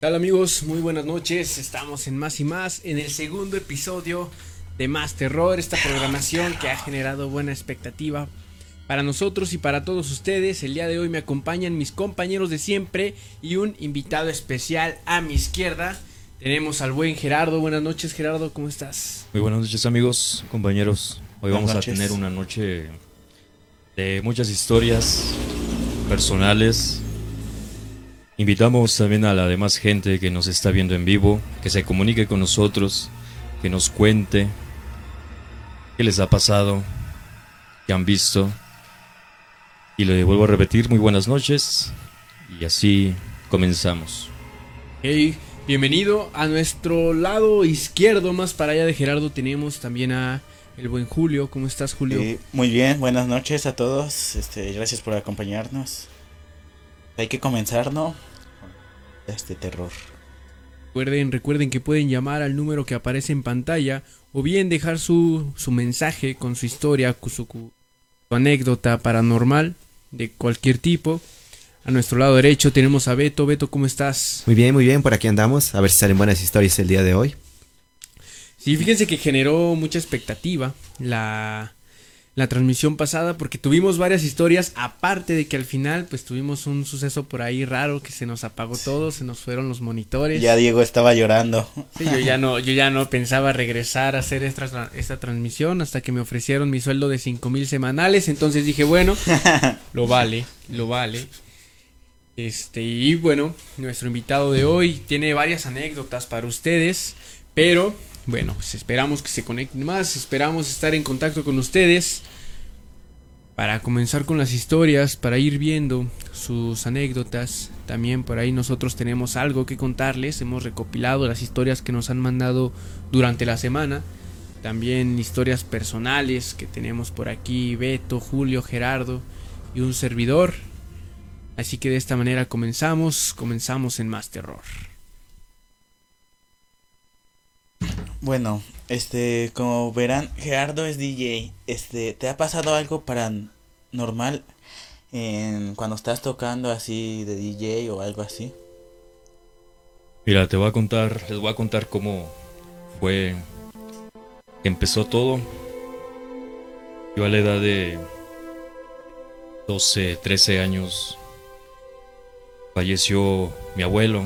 Hola amigos? Muy buenas noches. Estamos en Más y Más, en el segundo episodio de Más Terror, esta programación que ha generado buena expectativa para nosotros y para todos ustedes. El día de hoy me acompañan mis compañeros de siempre y un invitado especial a mi izquierda. Tenemos al buen Gerardo. Buenas noches Gerardo, ¿cómo estás? Muy buenas noches amigos, compañeros. Hoy vamos a tener una noche de muchas historias personales Invitamos también a la demás gente que nos está viendo en vivo, que se comunique con nosotros, que nos cuente qué les ha pasado, qué han visto. Y le vuelvo a repetir, muy buenas noches. Y así comenzamos. Hey, bienvenido a nuestro lado izquierdo, más para allá de Gerardo tenemos también a el buen Julio. ¿Cómo estás, Julio? muy bien, buenas noches a todos. Este, gracias por acompañarnos. Hay que comenzar, ¿no? Este terror. Recuerden, recuerden que pueden llamar al número que aparece en pantalla o bien dejar su, su mensaje con su historia, su, su anécdota paranormal de cualquier tipo. A nuestro lado derecho tenemos a Beto. Beto, ¿cómo estás? Muy bien, muy bien, por aquí andamos. A ver si salen buenas historias el día de hoy. Sí, fíjense que generó mucha expectativa la, la transmisión pasada porque tuvimos varias historias, aparte de que al final pues tuvimos un suceso por ahí raro que se nos apagó todo, se nos fueron los monitores. Ya Diego estaba llorando. Sí, yo ya no, yo ya no pensaba regresar a hacer esta, esta transmisión hasta que me ofrecieron mi sueldo de cinco mil semanales, entonces dije bueno, lo vale, lo vale. Este, y bueno, nuestro invitado de hoy tiene varias anécdotas para ustedes, pero bueno, pues esperamos que se conecten más, esperamos estar en contacto con ustedes para comenzar con las historias, para ir viendo sus anécdotas. También por ahí nosotros tenemos algo que contarles, hemos recopilado las historias que nos han mandado durante la semana. También historias personales que tenemos por aquí, Beto, Julio, Gerardo y un servidor. Así que de esta manera comenzamos, comenzamos en Más Terror. Bueno, este, como verán, Gerardo es DJ. Este, ¿te ha pasado algo paranormal en cuando estás tocando así de DJ o algo así? Mira, te voy a contar, les voy a contar cómo fue empezó todo. Yo a la edad de 12, 13 años falleció mi abuelo.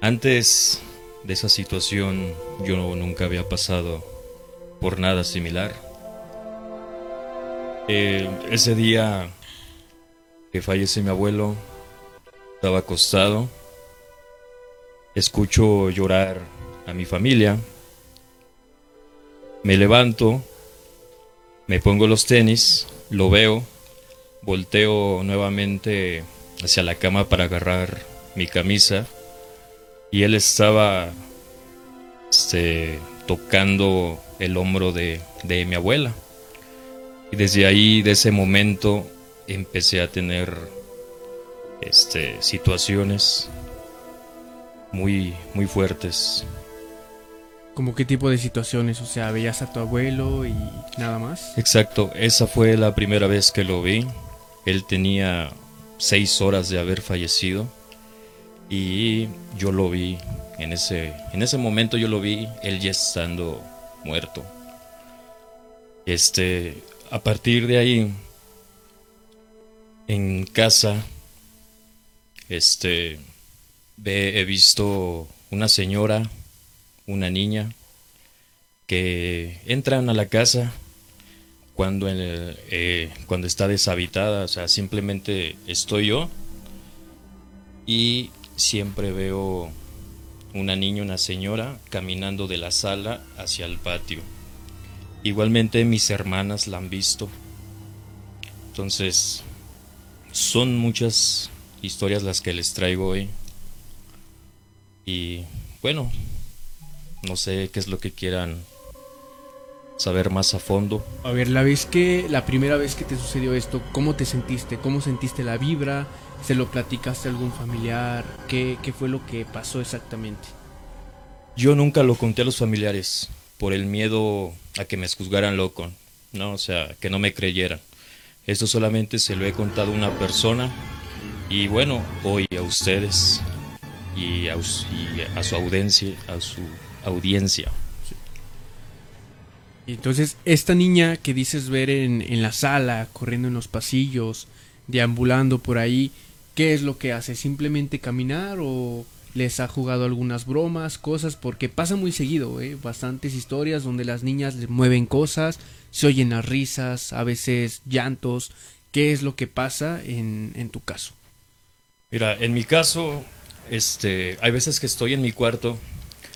Antes de esa situación yo nunca había pasado por nada similar. Ese día que fallece mi abuelo, estaba acostado, escucho llorar a mi familia, me levanto, me pongo los tenis, lo veo, volteo nuevamente hacia la cama para agarrar mi camisa y él estaba este, tocando el hombro de, mi abuela. Y desde ahí, de ese momento, empecé a tener este, situaciones muy, muy fuertes. ¿Cómo qué tipo de situaciones? O sea, veías a tu abuelo y nada más. Exacto, esa fue la primera vez que lo vi. Él tenía seis horas de haber fallecido y yo lo vi en ese, en ese momento yo lo vi él ya estando muerto. Este, a partir de ahí, en casa, este, he visto una señora, una niña, que entran a la casa cuando, eh, cuando está deshabitada, o sea, simplemente estoy yo y siempre veo una niña, una señora caminando de la sala hacia el patio. Igualmente mis hermanas la han visto. Entonces, son muchas historias las que les traigo hoy. Y bueno, no sé qué es lo que quieran saber más a fondo. A ver, la vez que, la primera vez que te sucedió esto, ¿cómo te sentiste? ¿Cómo sentiste la vibra? ¿Se lo platicaste a algún familiar? ¿Qué, ¿Qué fue lo que pasó exactamente? Yo nunca lo conté a los familiares por el miedo a que me juzgaran loco, ¿no? O sea, que no me creyeran. Esto solamente se lo he contado a una persona y bueno, hoy a ustedes. y a, y a su audiencia, a su audiencia. Entonces, esta niña que dices ver en, en la sala, corriendo en los pasillos, deambulando por ahí, ¿qué es lo que hace? ¿Simplemente caminar o les ha jugado algunas bromas, cosas? Porque pasa muy seguido, ¿eh? Bastantes historias donde las niñas les mueven cosas, se oyen las risas, a veces llantos. ¿Qué es lo que pasa en, en tu caso? Mira, en mi caso, este, hay veces que estoy en mi cuarto,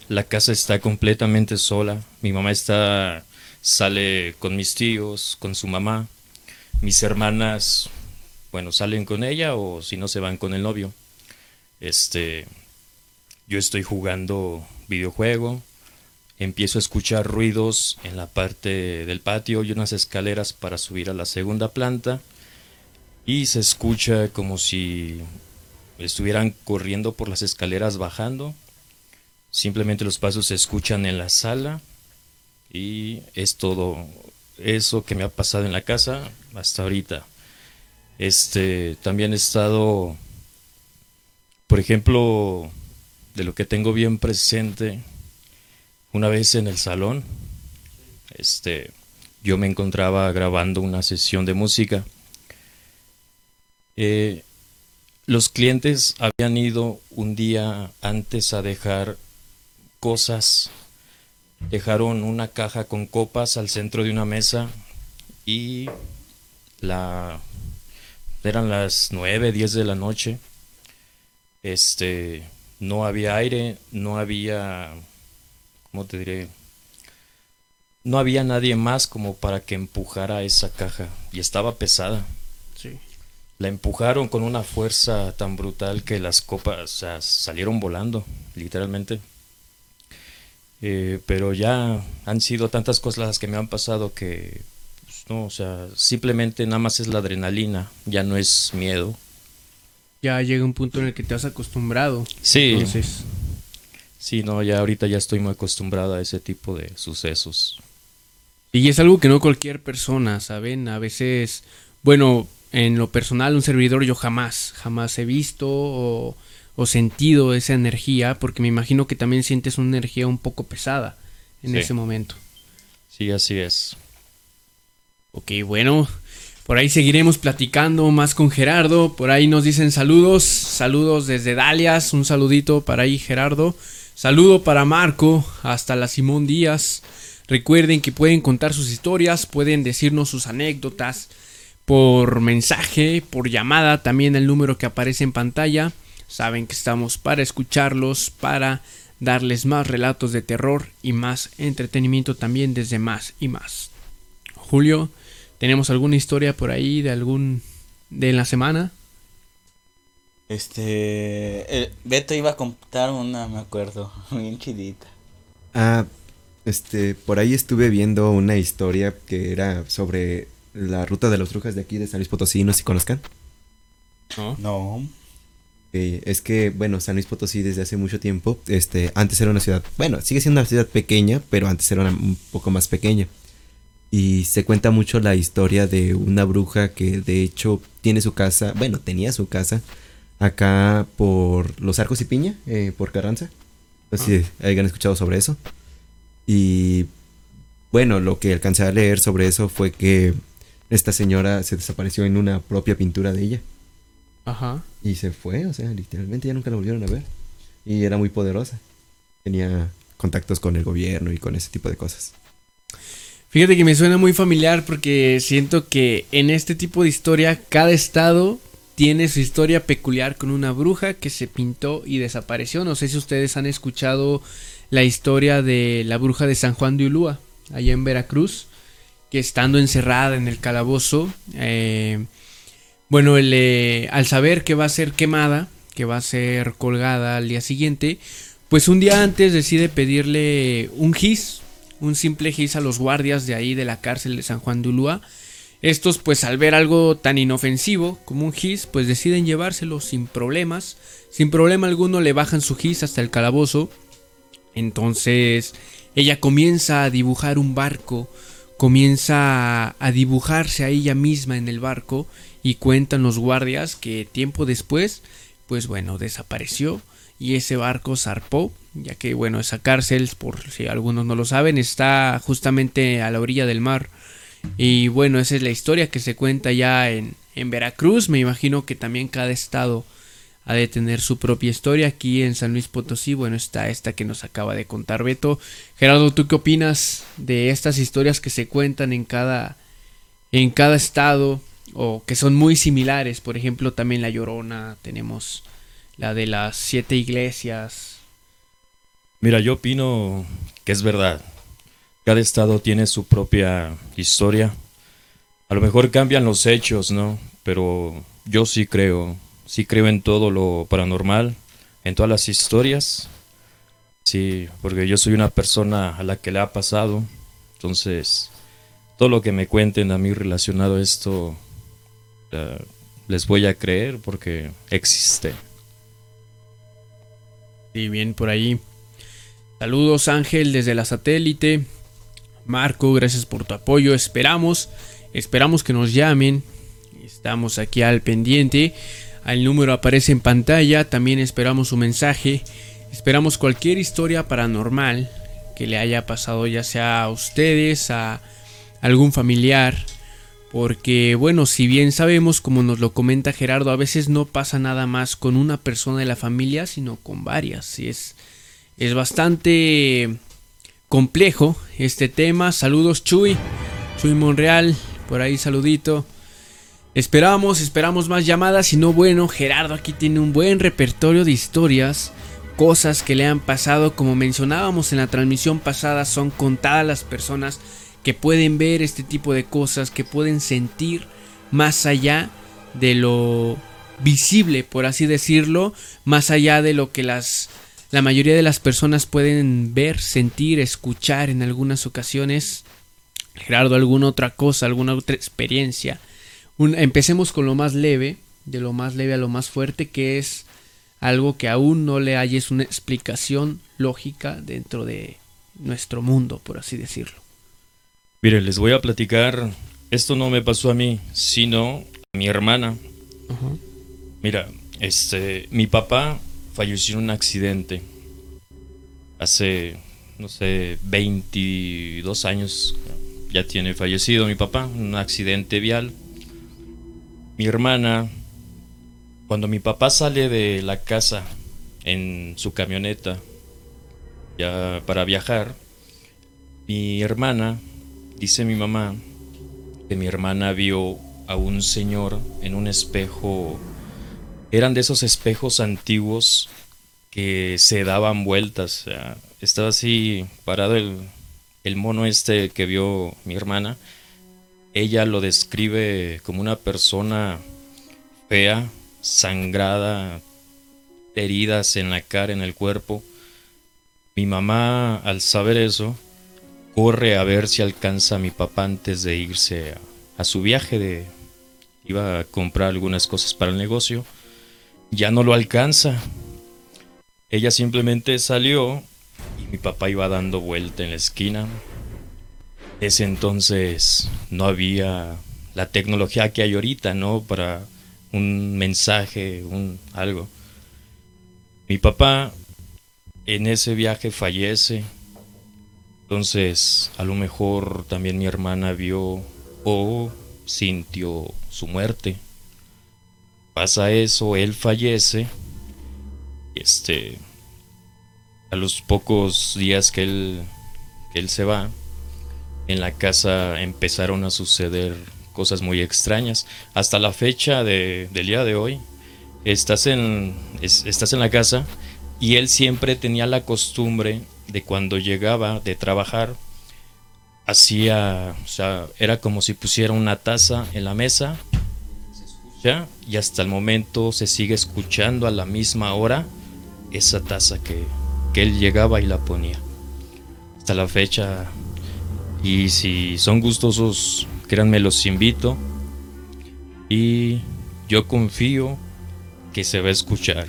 la casa está completamente sola, mi mamá está, sale con mis tíos, con su mamá, mis hermanas, bueno, salen con ella o si no se van con el novio. Este, yo estoy jugando videojuego, empiezo a escuchar ruidos en la parte del patio y unas escaleras para subir a la segunda planta y se escucha como si estuvieran corriendo por las escaleras bajando. Simplemente los pasos se escuchan en la sala y es todo eso que me ha pasado en la casa hasta ahorita. Este, también he estado, por ejemplo, de lo que tengo bien presente, una vez en el salón, este, yo me encontraba grabando una sesión de música. Eh, los clientes habían ido un día antes a dejar cosas. Dejaron una caja con copas al centro de una mesa y la eran las 9, 10 de la noche. Este no había aire, no había ¿cómo te diré? No había nadie más como para que empujara esa caja y estaba pesada. Sí. La empujaron con una fuerza tan brutal que las copas o sea, salieron volando, literalmente. Eh, pero ya han sido tantas cosas las que me han pasado que, no, o sea, simplemente nada más es la adrenalina, ya no es miedo. Ya llega un punto en el que te has acostumbrado. Sí, Entonces, sí, no, ya ahorita ya estoy muy acostumbrado a ese tipo de sucesos. Y es algo que no cualquier persona, ¿saben? A veces, bueno, en lo personal, un servidor yo jamás, jamás he visto o, o sentido esa energía, porque me imagino que también sientes una energía un poco pesada en Sí. ese momento. Sí, así es. Ok, bueno, por ahí seguiremos platicando más con Gerardo. Por ahí nos dicen saludos, saludos desde Dalias, un saludito para ahí Gerardo. Saludo para Marco, hasta la Simón Díaz. Recuerden que pueden contar sus historias, pueden decirnos sus anécdotas por mensaje, por llamada, también el número que aparece en pantalla. Saben que estamos para escucharlos, para darles más relatos de terror y más entretenimiento también desde más y más. Julio, ¿tenemos alguna historia por ahí de algún de la semana? Este. el Beto iba a contar una, me acuerdo. Bien chidita. Ah, este, por ahí estuve viendo una historia que era sobre la ruta de las brujas de aquí de San Luis Potosí, no sé si conozcan. No. No. Eh, es que, bueno, San Luis Potosí desde hace mucho tiempo, este, antes era una ciudad, bueno, sigue siendo una ciudad pequeña, pero antes era una- un poco más pequeña. Y se cuenta mucho la historia de una bruja que de hecho tiene su casa, bueno, tenía su casa acá por Los Arcos y Piña, eh, por Carranza. No sé si hayan escuchado sobre eso. Y bueno, lo que alcancé a leer sobre eso fue que esta señora se desapareció en una propia pintura de ella. Ajá. Y se fue, o sea, literalmente ya nunca la volvieron a ver. Y era muy poderosa. Tenía contactos con el gobierno y con ese tipo de cosas. Fíjate que me suena muy familiar porque siento que en este tipo de historia cada estado tiene su historia peculiar con una bruja que se pintó y desapareció. No sé si ustedes han escuchado la historia de la bruja de San Juan de Ulúa, allá en Veracruz, que estando encerrada en el calabozo, eh, bueno, eh, al saber que va a ser quemada, que va a ser colgada al día siguiente, pues un día antes decide pedirle un gis, un simple gis a los guardias de ahí de la cárcel de San Juan de Ulúa. Estos, pues al ver algo tan inofensivo como un gis, pues deciden llevárselo sin problemas. Sin problema alguno le bajan su gis hasta el calabozo. Entonces ella comienza a dibujar un barco, comienza a, a dibujarse a ella misma en el barco y cuentan los guardias que tiempo después, pues bueno, desapareció y ese barco zarpó, ya que bueno, esa cárcel, por si algunos no lo saben, está justamente a la orilla del mar. Y bueno, esa es la historia que se cuenta ya en, en Veracruz. Me imagino que también cada estado ha de tener su propia historia. Aquí en San Luis Potosí, bueno, está esta que nos acaba de contar Beto. Gerardo, ¿tú qué opinas de estas historias que se cuentan en cada, en cada estado o que son muy similares? Por ejemplo, también La Llorona, tenemos la de las siete iglesias. Mira, yo opino que es verdad. Cada estado tiene su propia historia. A lo mejor cambian los hechos, ¿no? Pero yo sí creo sí creo en todo lo paranormal, en todas las historias. Sí, porque yo soy una persona a la que le ha pasado. Entonces, todo lo que me cuenten a mí relacionado a esto, les voy a creer porque existe. Sí, bien por ahí. Saludos Ángel desde la satélite. Marco, gracias por tu apoyo. Esperamos, esperamos que nos llamen. Estamos aquí al pendiente. El número aparece en pantalla, también esperamos su mensaje, esperamos cualquier historia paranormal que le haya pasado ya sea a ustedes, a algún familiar, porque bueno, si bien sabemos, como nos lo comenta Gerardo, a veces no pasa nada más con una persona de la familia, sino con varias. Y es, es bastante complejo este tema. Saludos Chuy, Chuy Monreal, por ahí saludito. Esperamos, esperamos más llamadas y no bueno, Gerardo aquí tiene un buen repertorio de historias, cosas que le han pasado, como mencionábamos en la transmisión pasada, son contadas las personas que pueden ver este tipo de cosas, que pueden sentir más allá de lo visible, por así decirlo, más allá de lo que las la mayoría de las personas pueden ver, sentir, escuchar en algunas ocasiones. Gerardo, alguna otra cosa, alguna otra experiencia empecemos con lo más leve, de lo más leve a lo más fuerte, que es algo que aún no le hayes una explicación lógica dentro de nuestro mundo, por así decirlo. Mire, les voy a platicar, esto no me pasó a mí, sino a mi hermana. Mira, este, mi papá falleció en un accidente hace, no sé, 22 años, ya tiene fallecido mi papá, un accidente vial. Mi hermana, cuando mi papá sale de la casa en su camioneta ya para viajar, mi hermana, dice mi mamá, que mi hermana vio a un señor en un espejo, eran de esos espejos antiguos que se daban vueltas, estaba así parado el, el mono este que vio mi hermana, ella lo describe como una persona fea, sangrada, heridas en la cara, en el cuerpo. Mi mamá, al saber eso, corre a ver si alcanza a mi papá antes de irse a, su viaje de... Iba a comprar algunas cosas para el negocio. Ya no lo alcanza. Ella simplemente salió y mi papá iba dando vuelta en la esquina ese entonces no había la tecnología que hay ahorita, ¿no? Para un mensaje, un algo. Mi papá en ese viaje fallece. Entonces, a lo mejor también mi hermana vio o sintió su muerte. Pasa eso, él fallece. Este a los pocos días que él que él se va, en la casa empezaron a suceder cosas muy extrañas. Hasta la fecha de, del día de hoy, estás en, estás en la casa y él siempre tenía la costumbre de cuando llegaba de trabajar, hacía, o sea, era como si pusiera una taza en la mesa, ¿ya? y hasta el momento se sigue escuchando a la misma hora esa taza que, que él llegaba y la ponía. Hasta la fecha y si son gustosos, créanme, los invito. Y yo confío que se va a escuchar.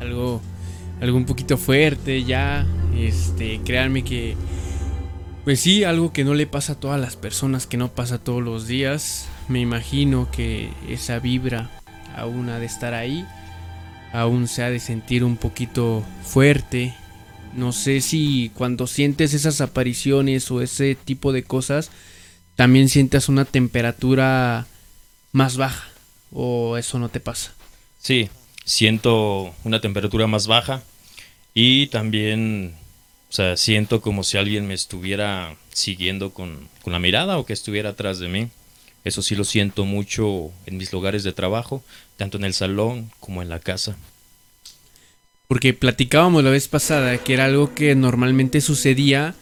Algo, algo un poquito fuerte ya. Este, créanme que, pues sí, algo que no le pasa a todas las personas, que no pasa todos los días. Me imagino que esa vibra aún ha de estar ahí. aún se ha de sentir un poquito fuerte. No sé si cuando sientes esas apariciones o ese tipo de cosas, también sientas una temperatura más baja o eso no te pasa. Sí, siento una temperatura más baja y también, o sea, siento como si alguien me estuviera siguiendo con, con la mirada o que estuviera atrás de mí. Eso sí lo siento mucho en mis lugares de trabajo, tanto en el salón como en la casa. Porque platicábamos la vez pasada que era algo que normalmente sucedía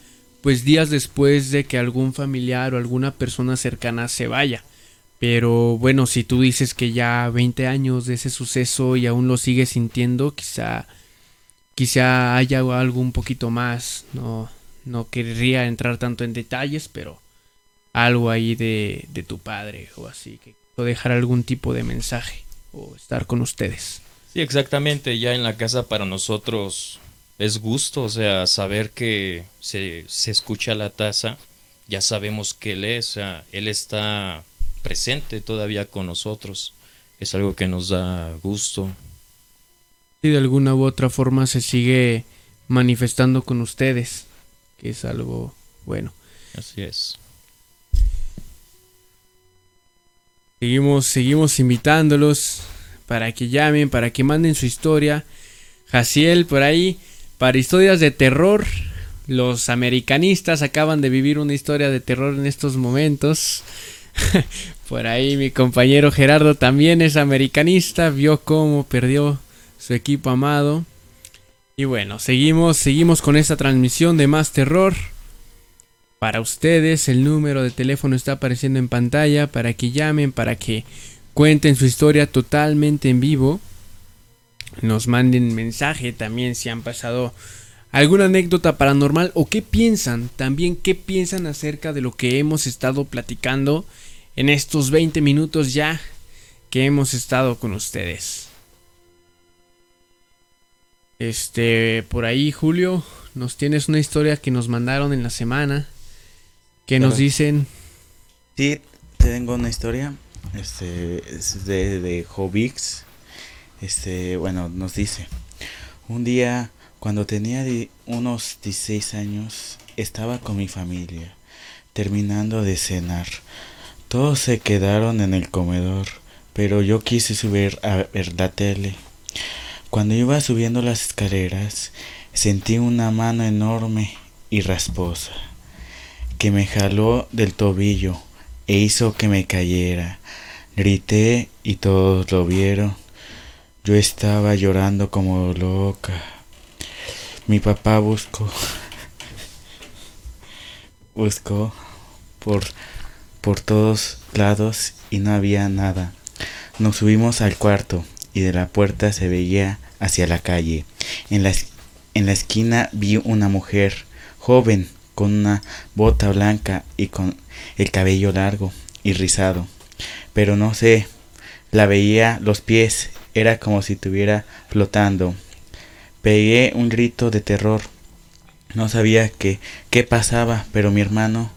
pues días después de que algún familiar o alguna persona cercana se vaya. Pero bueno, si tú dices que ya 20 años de ese suceso y aún lo sigues sintiendo, quizá quizá haya algo un poquito más. No no querría entrar tanto en detalles, pero algo ahí de, de tu padre o así que o dejar algún tipo de mensaje o estar con ustedes. Sí, exactamente. Ya en la casa para nosotros es gusto, o sea, saber que se, se escucha la taza, ya sabemos que él es, o sea, él está presente todavía con nosotros. Es algo que nos da gusto. Y de alguna u otra forma se sigue manifestando con ustedes, que es algo bueno. Así es. Seguimos, seguimos invitándolos para que llamen, para que manden su historia. Jaciel, por ahí, para historias de terror. Los americanistas acaban de vivir una historia de terror en estos momentos. Por ahí mi compañero Gerardo también es americanista, vio cómo perdió su equipo amado. Y bueno, seguimos, seguimos con esta transmisión de más terror. Para ustedes el número de teléfono está apareciendo en pantalla para que llamen, para que cuenten su historia totalmente en vivo. Nos manden mensaje también si han pasado alguna anécdota paranormal o qué piensan, también qué piensan acerca de lo que hemos estado platicando en estos 20 minutos ya que hemos estado con ustedes. Este, por ahí Julio, nos tienes una historia que nos mandaron en la semana. que nos dicen? Sí, tengo una historia. Este, es de, de Jovix. Este, bueno, nos dice. Un día cuando tenía unos 16 años, estaba con mi familia, terminando de cenar. Todos se quedaron en el comedor, pero yo quise subir a ver la tele. Cuando iba subiendo las escaleras, sentí una mano enorme y rasposa, que me jaló del tobillo e hizo que me cayera. Grité y todos lo vieron. Yo estaba llorando como loca. Mi papá buscó, buscó por, por todos lados y no había nada. Nos subimos al cuarto y de la puerta se veía hacia la calle. En la, en la esquina vi una mujer joven con una bota blanca y con el cabello largo y rizado. Pero no sé, la veía los pies, era como si estuviera flotando. Pegué un grito de terror. No sabía qué, qué pasaba, pero mi hermano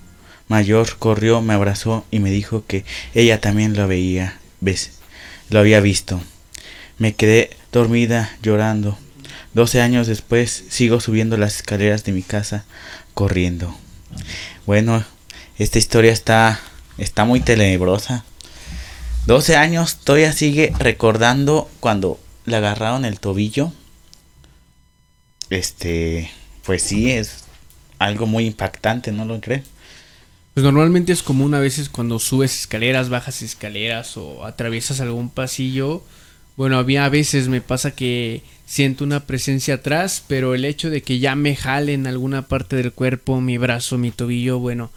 mayor corrió, me abrazó y me dijo que ella también lo veía, ves, lo había visto. Me quedé dormida llorando. Doce años después sigo subiendo las escaleras de mi casa corriendo. Bueno, esta historia está está muy tenebrosa. Doce años todavía sigue recordando cuando le agarraron el tobillo este, pues sí, es algo muy impactante, ¿no lo crees? Pues normalmente es común a veces cuando subes escaleras, bajas escaleras o atraviesas algún pasillo. Bueno, a veces me pasa que siento una presencia atrás, pero el hecho de que ya me jalen alguna parte del cuerpo, mi brazo, mi tobillo, bueno,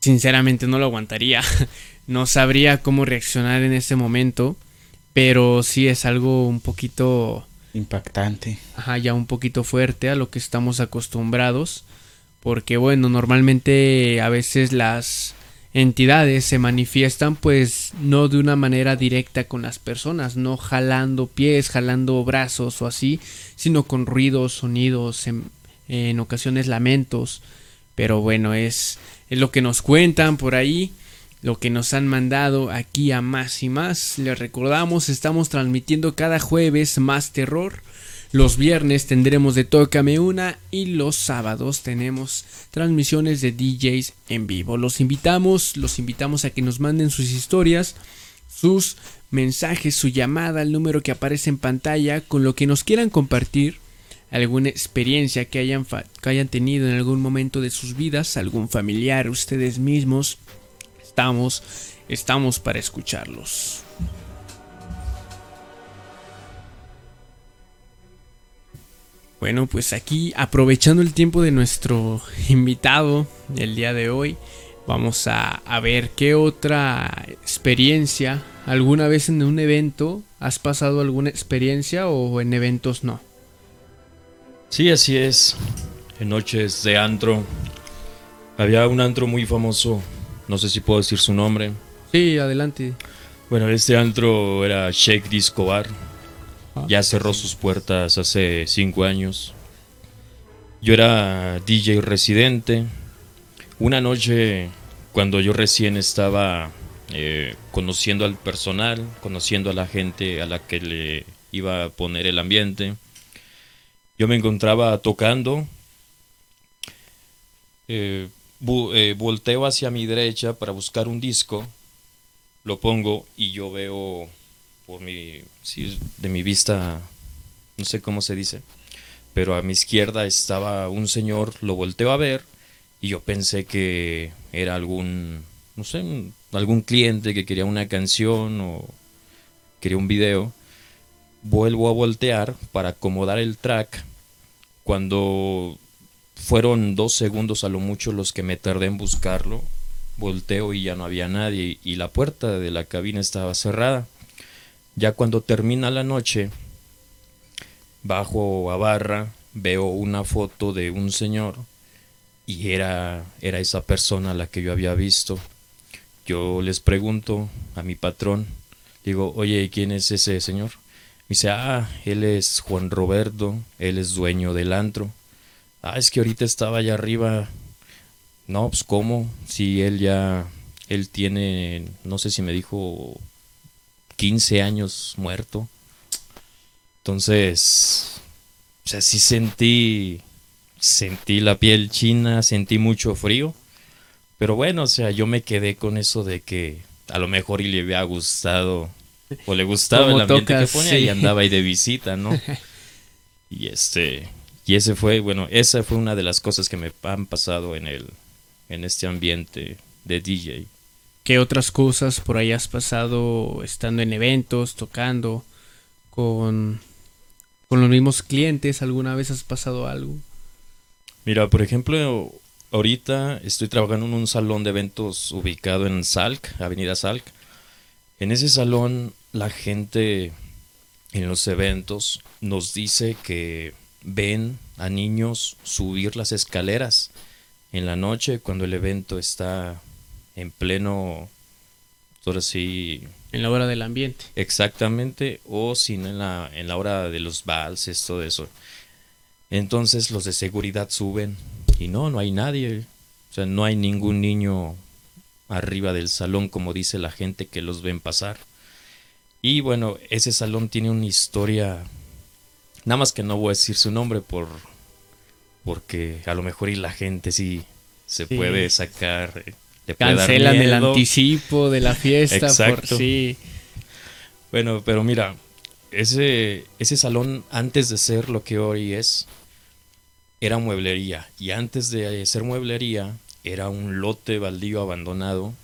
sinceramente no lo aguantaría. no sabría cómo reaccionar en ese momento, pero sí es algo un poquito Impactante. Ajá, ya un poquito fuerte a lo que estamos acostumbrados. Porque bueno, normalmente a veces las entidades se manifiestan pues no de una manera directa con las personas, no jalando pies, jalando brazos o así, sino con ruidos, sonidos, en, ocasiones lamentos. Pero bueno, es, es lo que nos cuentan por ahí. lo que nos han mandado aquí a más y más. Les recordamos, estamos transmitiendo cada jueves más terror. Los viernes tendremos de Tócame Una y los sábados tenemos transmisiones de DJs en vivo. Los invitamos, los invitamos a que nos manden sus historias, sus mensajes, su llamada al número que aparece en pantalla con lo que nos quieran compartir, alguna experiencia que hayan, que hayan tenido en algún momento de sus vidas, algún familiar, ustedes mismos. Estamos, estamos para escucharlos. Bueno, pues aquí aprovechando el tiempo de nuestro invitado el día de hoy, vamos a, a, ver qué otra experiencia, alguna vez en un evento, ¿has pasado alguna experiencia o en eventos no? Sí, así es. En noches de antro. Había un antro muy famoso, no sé si puedo decir su nombre. Sí, adelante. Bueno, este antro era Shake Disco Bar. Ya cerró sus puertas hace cinco años. Yo era DJ residente. Una noche, cuando yo recién estaba eh, conociendo al personal, conociendo a la gente a la que le iba a poner el ambiente, yo me encontraba tocando. Eh, eh, volteo hacia mi derecha para buscar un disco. Lo pongo y yo veo por mi, de mi vista, no sé cómo se dice, pero a mi izquierda estaba un señor, lo volteo a ver y yo pensé que era algún, no sé, algún cliente que quería una canción o quería un video. Vuelvo a voltear para acomodar el track cuando fueron dos segundos a lo mucho los que me tardé en buscarlo. Volteo y ya no había nadie y la puerta de la cabina estaba cerrada. Ya cuando termina la noche, bajo a barra, veo una foto de un señor y era, era esa persona la que yo había visto. Yo les pregunto a mi patrón, digo, oye, ¿quién es ese señor? Me dice, ah, él es Juan Roberto, él es dueño del antro. Ah, es que ahorita estaba allá arriba. No, pues cómo, si él ya, él tiene, no sé si me dijo 15 años muerto. Entonces, o sea, sí sentí, sentí la piel china, sentí mucho frío. Pero bueno, o sea, yo me quedé con eso de que a lo mejor y le había gustado o le gustaba el ambiente que ponía y andaba ahí de visita, ¿no? y este, y ese fue, bueno, esa fue una de las cosas que me han pasado en el, en este ambiente de DJ. ¿Qué otras cosas por ahí has pasado estando en eventos, tocando, con, con los mismos clientes? ¿Alguna vez has pasado algo? Mira, por ejemplo, ahorita estoy trabajando en un salón de eventos ubicado en Salk, Avenida Salk. En ese salón la gente en los eventos nos dice que ven a niños subir las escaleras en la noche cuando el evento está en pleno, ahora sí... En la hora del ambiente. Exactamente, o si en la, en la hora de los valses, todo eso. Entonces los de seguridad suben y no, no hay nadie. O sea, no hay ningún niño arriba del salón como dice la gente que los ven pasar. Y bueno, ese salón tiene una historia, nada más que no voy a decir su nombre por porque a lo mejor y la gente sí se puede sacar Cancelan el anticipo de la fiesta por sí. Bueno, pero mira, ese, ese salón antes de ser lo que hoy es, era mueblería. Y antes de ser mueblería, era un lote baldío abandonado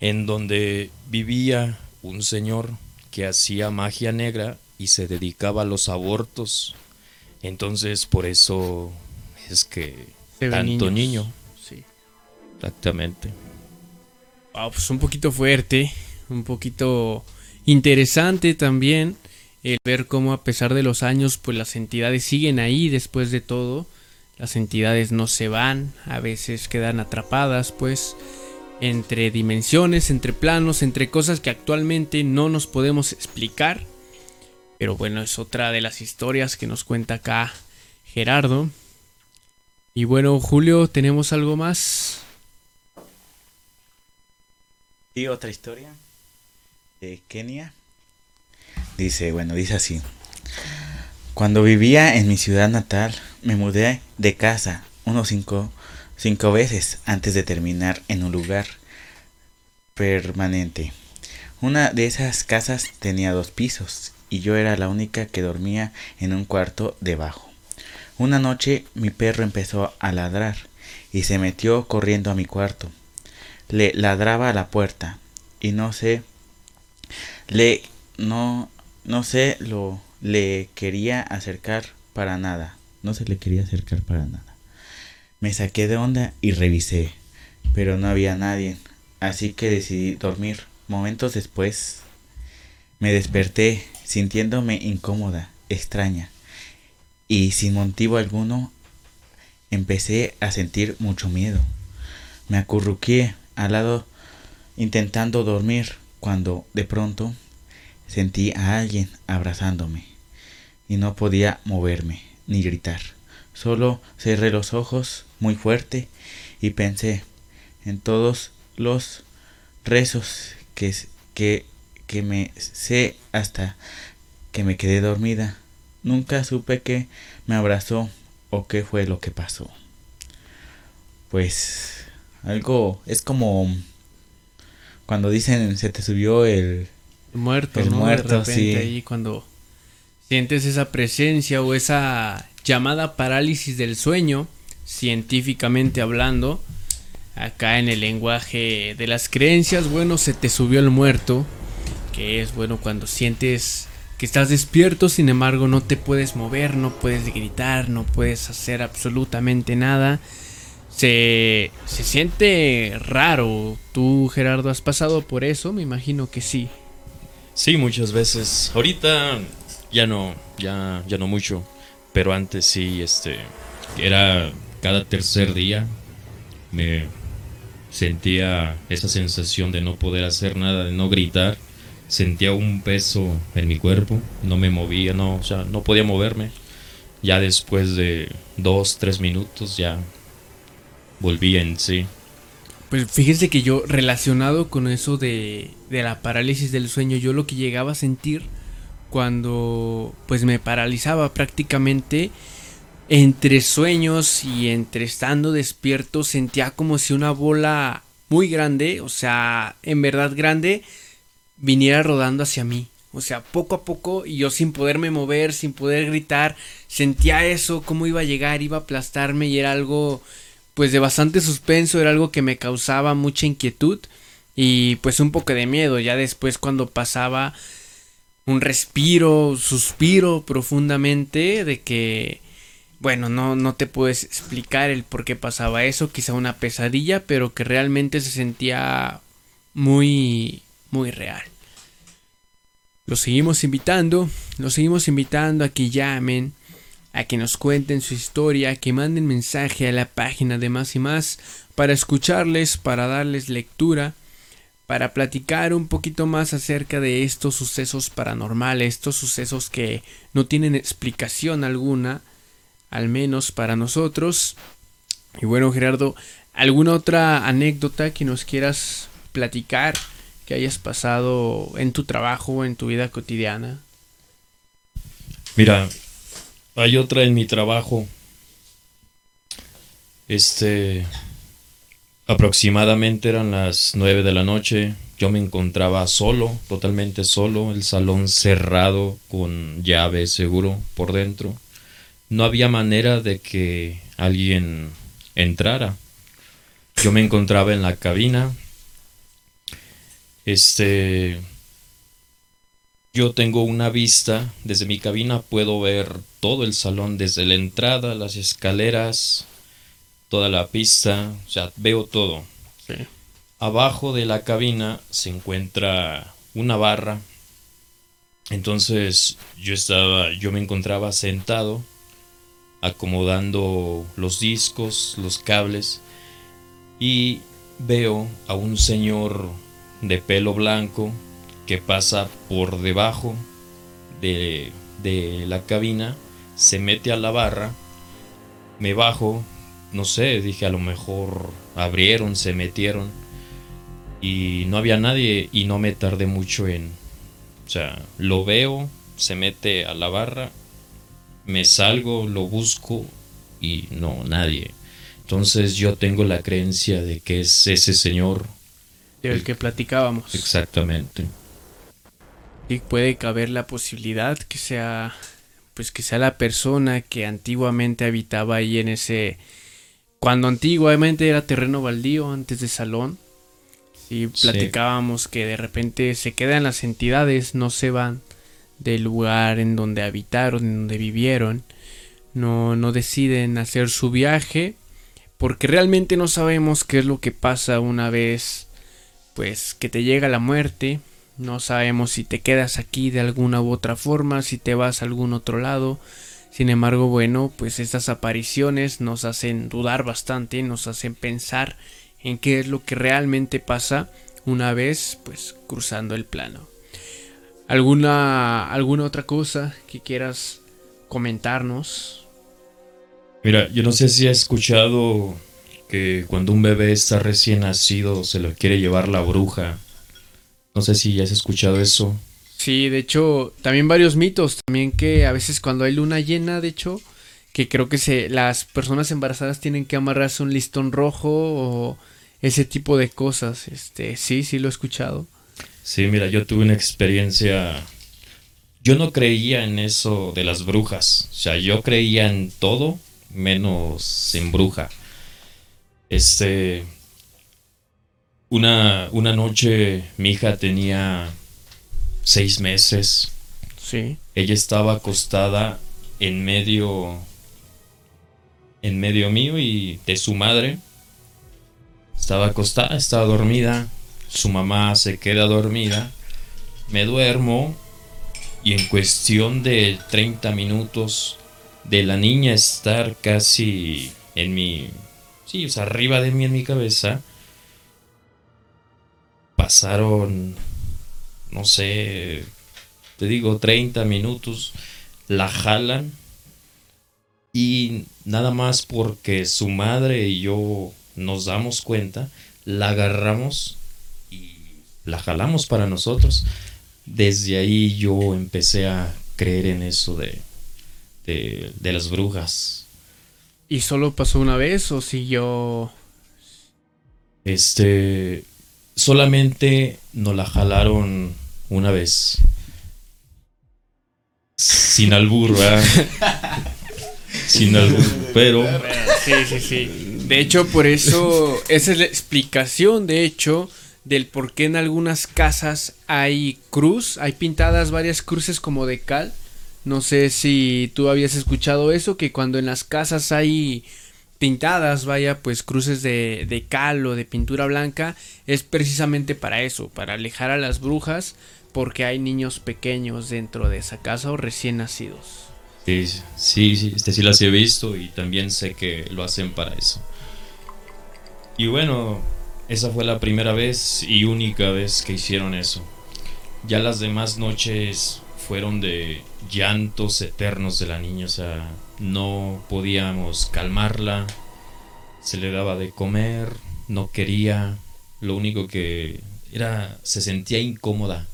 en donde vivía un señor que hacía magia negra y se dedicaba a los abortos. Entonces, por eso es que tanto niño Exactamente. pues un poquito fuerte, un poquito interesante también el ver cómo a pesar de los años pues las entidades siguen ahí después de todo. Las entidades no se van, a veces quedan atrapadas pues entre dimensiones, entre planos, entre cosas que actualmente no nos podemos explicar. Pero bueno, es otra de las historias que nos cuenta acá Gerardo. Y bueno, Julio, ¿tenemos algo más? Y otra historia de Kenia. Dice, bueno, dice así. Cuando vivía en mi ciudad natal, me mudé de casa unos cinco, cinco veces antes de terminar en un lugar permanente. Una de esas casas tenía dos pisos y yo era la única que dormía en un cuarto debajo. Una noche mi perro empezó a ladrar y se metió corriendo a mi cuarto. Le ladraba a la puerta y no sé, le no no sé lo le quería acercar para nada. No se le quería acercar para nada. Me saqué de onda y revisé, pero no había nadie, así que decidí dormir. Momentos después me desperté sintiéndome incómoda, extraña, y sin motivo alguno empecé a sentir mucho miedo. Me acurruqué al lado intentando dormir cuando de pronto sentí a alguien abrazándome y no podía moverme ni gritar. Solo cerré los ojos muy fuerte y pensé en todos los rezos que, que, que me sé hasta que me quedé dormida. Nunca supe que me abrazó o qué fue lo que pasó. Pues algo es como cuando dicen se te subió el muerto, el ¿no? muerto, de repente sí. ahí cuando sientes esa presencia o esa llamada parálisis del sueño, científicamente hablando, acá en el lenguaje de las creencias, bueno, se te subió el muerto, que es bueno cuando sientes que estás despierto, sin embargo no te puedes mover, no puedes gritar, no puedes hacer absolutamente nada. Se, se siente raro. ¿Tú, Gerardo, has pasado por eso? Me imagino que sí. Sí, muchas veces. Ahorita ya no, ya, ya no mucho. Pero antes sí, este, era cada tercer día me sentía esa sensación de no poder hacer nada, de no gritar. Sentía un peso en mi cuerpo, no me movía, no, o sea, no podía moverme. Ya después de dos, tres minutos ya volvía en sí. Pues fíjense que yo, relacionado con eso de, de la parálisis del sueño, yo lo que llegaba a sentir cuando pues me paralizaba prácticamente entre sueños y entre estando despierto sentía como si una bola muy grande, o sea, en verdad grande, viniera rodando hacia mí. O sea, poco a poco y yo sin poderme mover, sin poder gritar, sentía eso, cómo iba a llegar, iba a aplastarme y era algo pues de bastante suspenso, era algo que me causaba mucha inquietud y pues un poco de miedo. Ya después cuando pasaba un respiro, suspiro profundamente de que, bueno, no, no te puedes explicar el por qué pasaba eso, quizá una pesadilla, pero que realmente se sentía muy, muy real. Los seguimos invitando, los seguimos invitando a que llamen, a que nos cuenten su historia, que manden mensaje a la página de más y más para escucharles, para darles lectura para platicar un poquito más acerca de estos sucesos paranormales, estos sucesos que no tienen explicación alguna, al menos para nosotros. Y bueno, Gerardo, ¿alguna otra anécdota que nos quieras platicar que hayas pasado en tu trabajo en tu vida cotidiana? Mira, hay otra en mi trabajo. Este, Aproximadamente eran las nueve de la noche. Yo me encontraba solo, totalmente solo, el salón cerrado con llave seguro por dentro. No había manera de que alguien entrara. Yo me encontraba en la cabina. Este yo tengo una vista desde mi cabina puedo ver todo el salón desde la entrada, las escaleras, toda la pista, o sea, veo todo. Sí. Abajo de la cabina se encuentra una barra. Entonces yo estaba, yo me encontraba sentado, acomodando los discos, los cables, y veo a un señor de pelo blanco que pasa por debajo de, de la cabina, se mete a la barra, me bajo, no sé, dije a lo mejor abrieron, se metieron. y no había nadie y no me tardé mucho en, o sea, lo veo, se mete a la barra, me salgo, lo busco y no, nadie. Entonces yo tengo la creencia de que es ese señor. Del que platicábamos. Exactamente. Y puede caber la posibilidad que sea, pues que sea la persona que antiguamente habitaba ahí en ese, cuando antiguamente era terreno baldío antes de salón. Y platicábamos que de repente se quedan las entidades, no se van del lugar en donde habitaron, en donde vivieron. No, no deciden hacer su viaje porque realmente no sabemos qué es lo que pasa una vez pues que te llega la muerte. No sabemos si te quedas aquí de alguna u otra forma, si te vas a algún otro lado. Sin embargo, bueno, pues estas apariciones nos hacen dudar bastante, nos hacen pensar en qué es lo que realmente pasa una vez pues cruzando el plano. ¿Alguna, alguna otra cosa que quieras comentarnos? Mira, yo no sé si has escuchado que cuando un bebé está recién nacido se lo quiere llevar la bruja. No sé si ya has escuchado eso. Sí, de hecho, también varios mitos, también que a veces cuando hay luna llena, de hecho, que creo que se, las personas embarazadas tienen que amarrarse un listón rojo o ese tipo de cosas. Este, sí, sí lo he escuchado. Sí, mira, yo tuve una experiencia. Yo no creía en eso de las brujas. O sea, yo creía en todo menos en bruja. Este. Una, una noche mi hija tenía seis meses. Sí. Ella estaba acostada en medio. En medio mío y de su madre. Estaba acostada, estaba dormida. Su mamá se queda dormida. Me duermo. Y en cuestión de 30 minutos de la niña estar casi en mi. Sí, o sea, arriba de mí en mi cabeza. Pasaron. No sé. Te digo, 30 minutos. La jalan. Y nada más porque su madre y yo nos damos cuenta, la agarramos y la jalamos para nosotros. Desde ahí yo empecé a creer en eso de, de, las brujas. ¿Y solo pasó una vez o siguió? Este, solamente nos la jalaron una vez. Sin albur, Sin albur, pero... Sí, sí, sí. De hecho, por eso, esa es la explicación, de hecho, del por qué en algunas casas hay cruz, hay pintadas varias cruces como de cal no sé si tú habías escuchado eso, que cuando en las casas hay pintadas, vaya, pues cruces de, de cal o de pintura blanca, es precisamente para eso, para alejar a las brujas, porque hay niños pequeños dentro de esa casa o recién nacidos. Sí, sí, sí, este sí las he visto y también sé que lo hacen para eso. Y bueno, esa fue la primera vez y única vez que hicieron eso. Ya las demás noches fueron de llantos eternos de la niña, o sea, no podíamos calmarla, se le daba de comer, no quería, lo único que era, se sentía incómoda.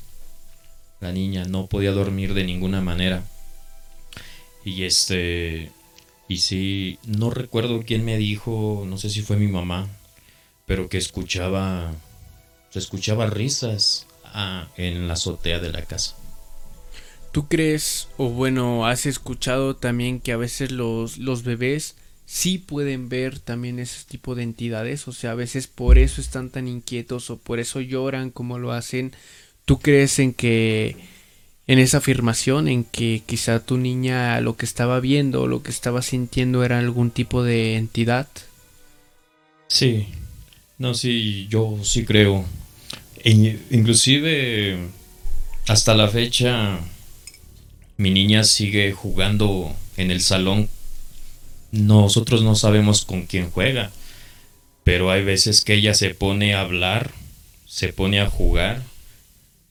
La niña no podía dormir de ninguna manera. Y este, y sí, no recuerdo quién me dijo, no sé si fue mi mamá, pero que escuchaba, se escuchaba risas ah, en la azotea de la casa. ¿Tú crees, o bueno, has escuchado también que a veces los, los bebés sí pueden ver también ese tipo de entidades? O sea, a veces por eso están tan inquietos o por eso lloran como lo hacen. ¿Tú crees en que, en esa afirmación, en que quizá tu niña lo que estaba viendo, lo que estaba sintiendo era algún tipo de entidad? Sí, no, sí, yo sí creo. Inclusive hasta la fecha mi niña sigue jugando en el salón. Nosotros no sabemos con quién juega, pero hay veces que ella se pone a hablar, se pone a jugar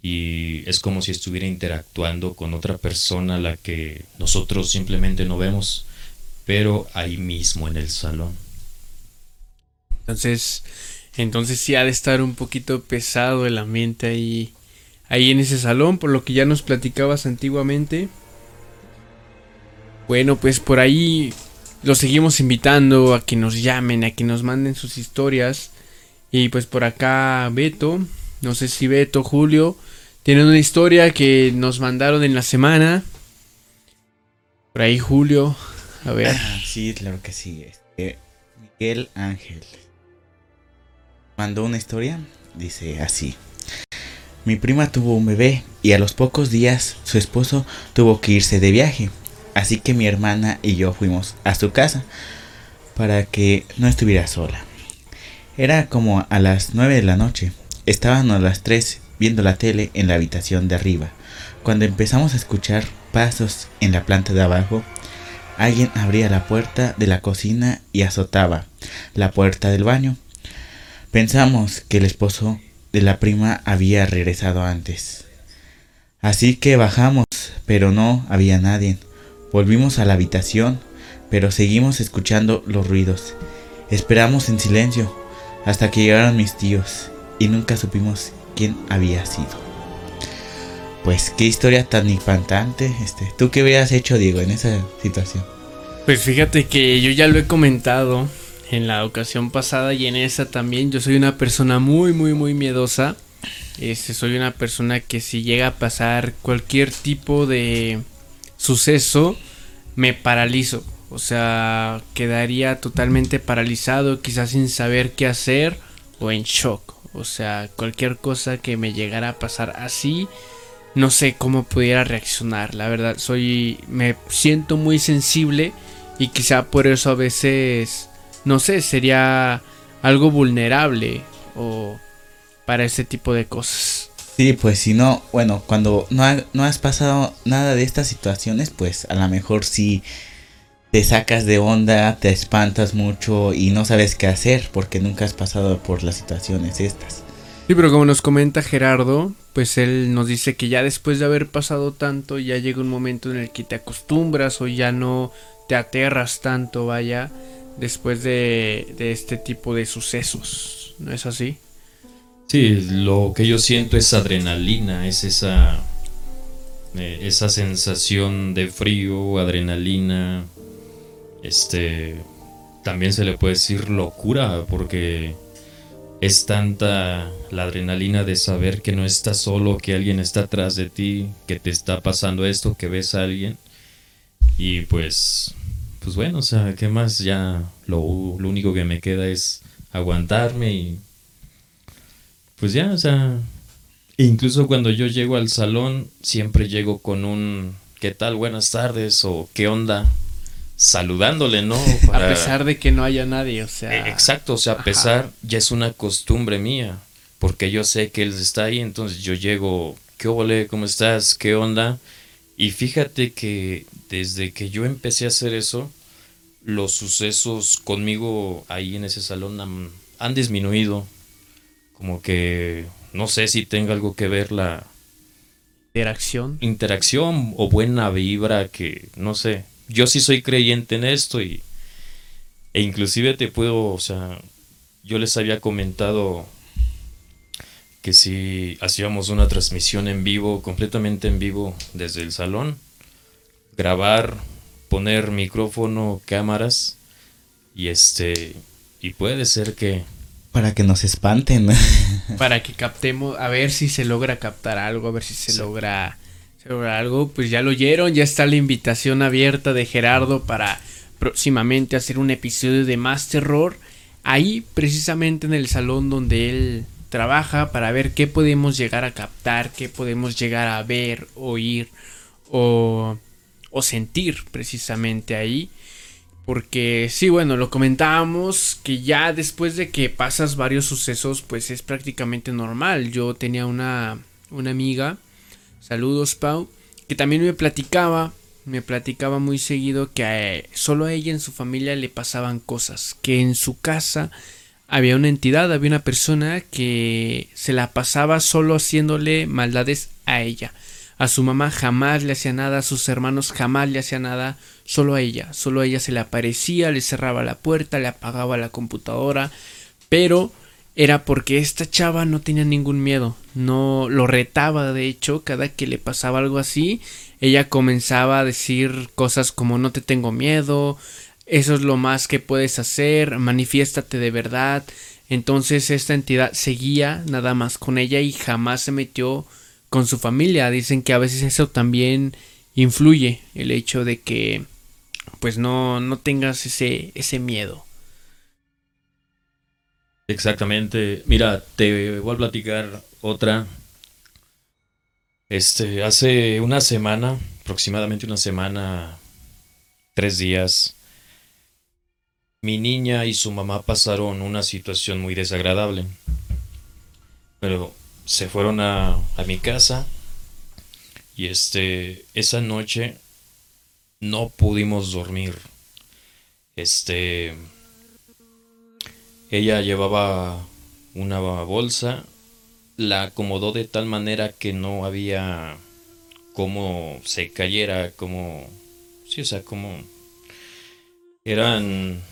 y es como si estuviera interactuando con otra persona a la que nosotros simplemente no vemos, pero ahí mismo en el salón. Entonces, Entonces sí ha de estar un poquito pesado el ambiente ahí, ahí en ese salón, por lo que ya nos platicabas antiguamente. Bueno, pues por ahí los seguimos invitando a que nos llamen, a que nos manden sus historias. Y pues por acá Beto, no sé si Beto, Julio, tienen una historia que nos mandaron en la semana. Por ahí Julio, a ver. Ah, sí, claro que sí. Este, Miguel Ángel mandó una historia. Dice así. Mi prima tuvo un bebé y a los pocos días su esposo tuvo que irse de viaje. Así que mi hermana y yo fuimos a su casa para que no estuviera sola. Era como a las 9 de la noche. Estábamos las tres viendo la tele en la habitación de arriba. Cuando empezamos a escuchar pasos en la planta de abajo, alguien abría la puerta de la cocina y azotaba la puerta del baño. Pensamos que el esposo de la prima había regresado antes. Así que bajamos, pero no había nadie. Volvimos a la habitación, pero seguimos escuchando los ruidos. Esperamos en silencio hasta que llegaron mis tíos y nunca supimos quién había sido. Pues qué historia tan impactante. Este, ¿Tú qué hubieras hecho, Diego, en esa situación? Pues fíjate que yo ya lo he comentado en la ocasión pasada y en esa también. Yo soy una persona muy, muy, muy miedosa. Este, soy una persona que si llega a pasar cualquier tipo de suceso, me paralizo. O sea, quedaría totalmente paralizado, quizás sin saber qué hacer o en shock. O sea, cualquier cosa que me llegara a pasar así, no sé cómo pudiera reaccionar. La verdad, soy, me siento muy sensible y quizá por eso a veces, no sé, sería algo vulnerable o para ese tipo de cosas. Sí, pues si no, bueno, cuando no, no has pasado nada de estas situaciones, pues a lo mejor sí te sacas de onda, te espantas mucho y no sabes qué hacer porque nunca has pasado por las situaciones estas. Sí, pero como nos comenta Gerardo, pues él nos dice que ya después de haber pasado tanto, ya llega un momento en el que te acostumbras o ya no te aterras tanto, vaya, después de, de este tipo de sucesos. ¿No es así? Sí, lo que yo siento es adrenalina, es esa, eh, esa sensación de frío, adrenalina, este, también se le puede decir locura, porque es tanta la adrenalina de saber que no estás solo, que alguien está atrás de ti, que te está pasando esto, que ves a alguien, y pues, pues bueno, o sea, ¿qué más? Ya lo, lo único que me queda es aguantarme y pues ya, o sea, incluso cuando yo llego al salón, siempre llego con un ¿qué tal? Buenas tardes o ¿qué onda? Saludándole, ¿no? A pesar de que no haya nadie, o sea. Eh, exacto, o sea, a pesar, ya es una costumbre mía, porque yo sé que él está ahí, entonces yo llego, ¿qué ole? ¿Cómo estás? ¿Qué onda? Y fíjate que desde que yo empecé a hacer eso, los sucesos conmigo ahí en ese salón han, han disminuido. Como que no sé si tenga algo que ver la interacción. interacción o buena vibra que no sé. Yo sí soy creyente en esto y e inclusive te puedo o sea yo les había comentado que si hacíamos una transmisión en vivo completamente en vivo desde el salón grabar poner micrófono cámaras y este y puede ser que para que nos espanten. Para que captemos, a ver si se logra captar algo, a ver si se logra, se logra algo. Pues ya lo oyeron, ya está la invitación abierta de Gerardo para próximamente hacer un episodio de más terror. Ahí, precisamente en el salón donde él trabaja, para ver qué podemos llegar a captar, qué podemos llegar a ver, oír o, o sentir precisamente ahí. Porque sí, bueno, lo comentábamos que ya después de que pasas varios sucesos, pues es prácticamente normal. Yo tenía una, una amiga, saludos Pau, que también me platicaba, me platicaba muy seguido que a, solo a ella en su familia le pasaban cosas, que en su casa había una entidad, había una persona que se la pasaba solo haciéndole maldades a ella. A su mamá jamás le hacía nada, a sus hermanos jamás le hacía nada, solo a ella. Solo a ella se le aparecía, le cerraba la puerta, le apagaba la computadora, pero era porque esta chava no tenía ningún miedo, no lo retaba de hecho, cada que le pasaba algo así, ella comenzaba a decir cosas como no te tengo miedo, eso es lo más que puedes hacer, manifiéstate de verdad. Entonces esta entidad seguía nada más con ella y jamás se metió con su familia. Dicen que a veces eso también influye, el hecho de que pues no, no tengas ese, ese miedo. Exactamente. Mira, te voy a platicar otra. Este, hace una semana, aproximadamente una semana, tres días, mi niña y su mamá pasaron una situación muy desagradable. Pero se fueron a, a mi casa y este, esa noche no pudimos dormir. Este, ella llevaba una bolsa, la acomodó de tal manera que no había como se cayera, como, sí, o sea, como eran,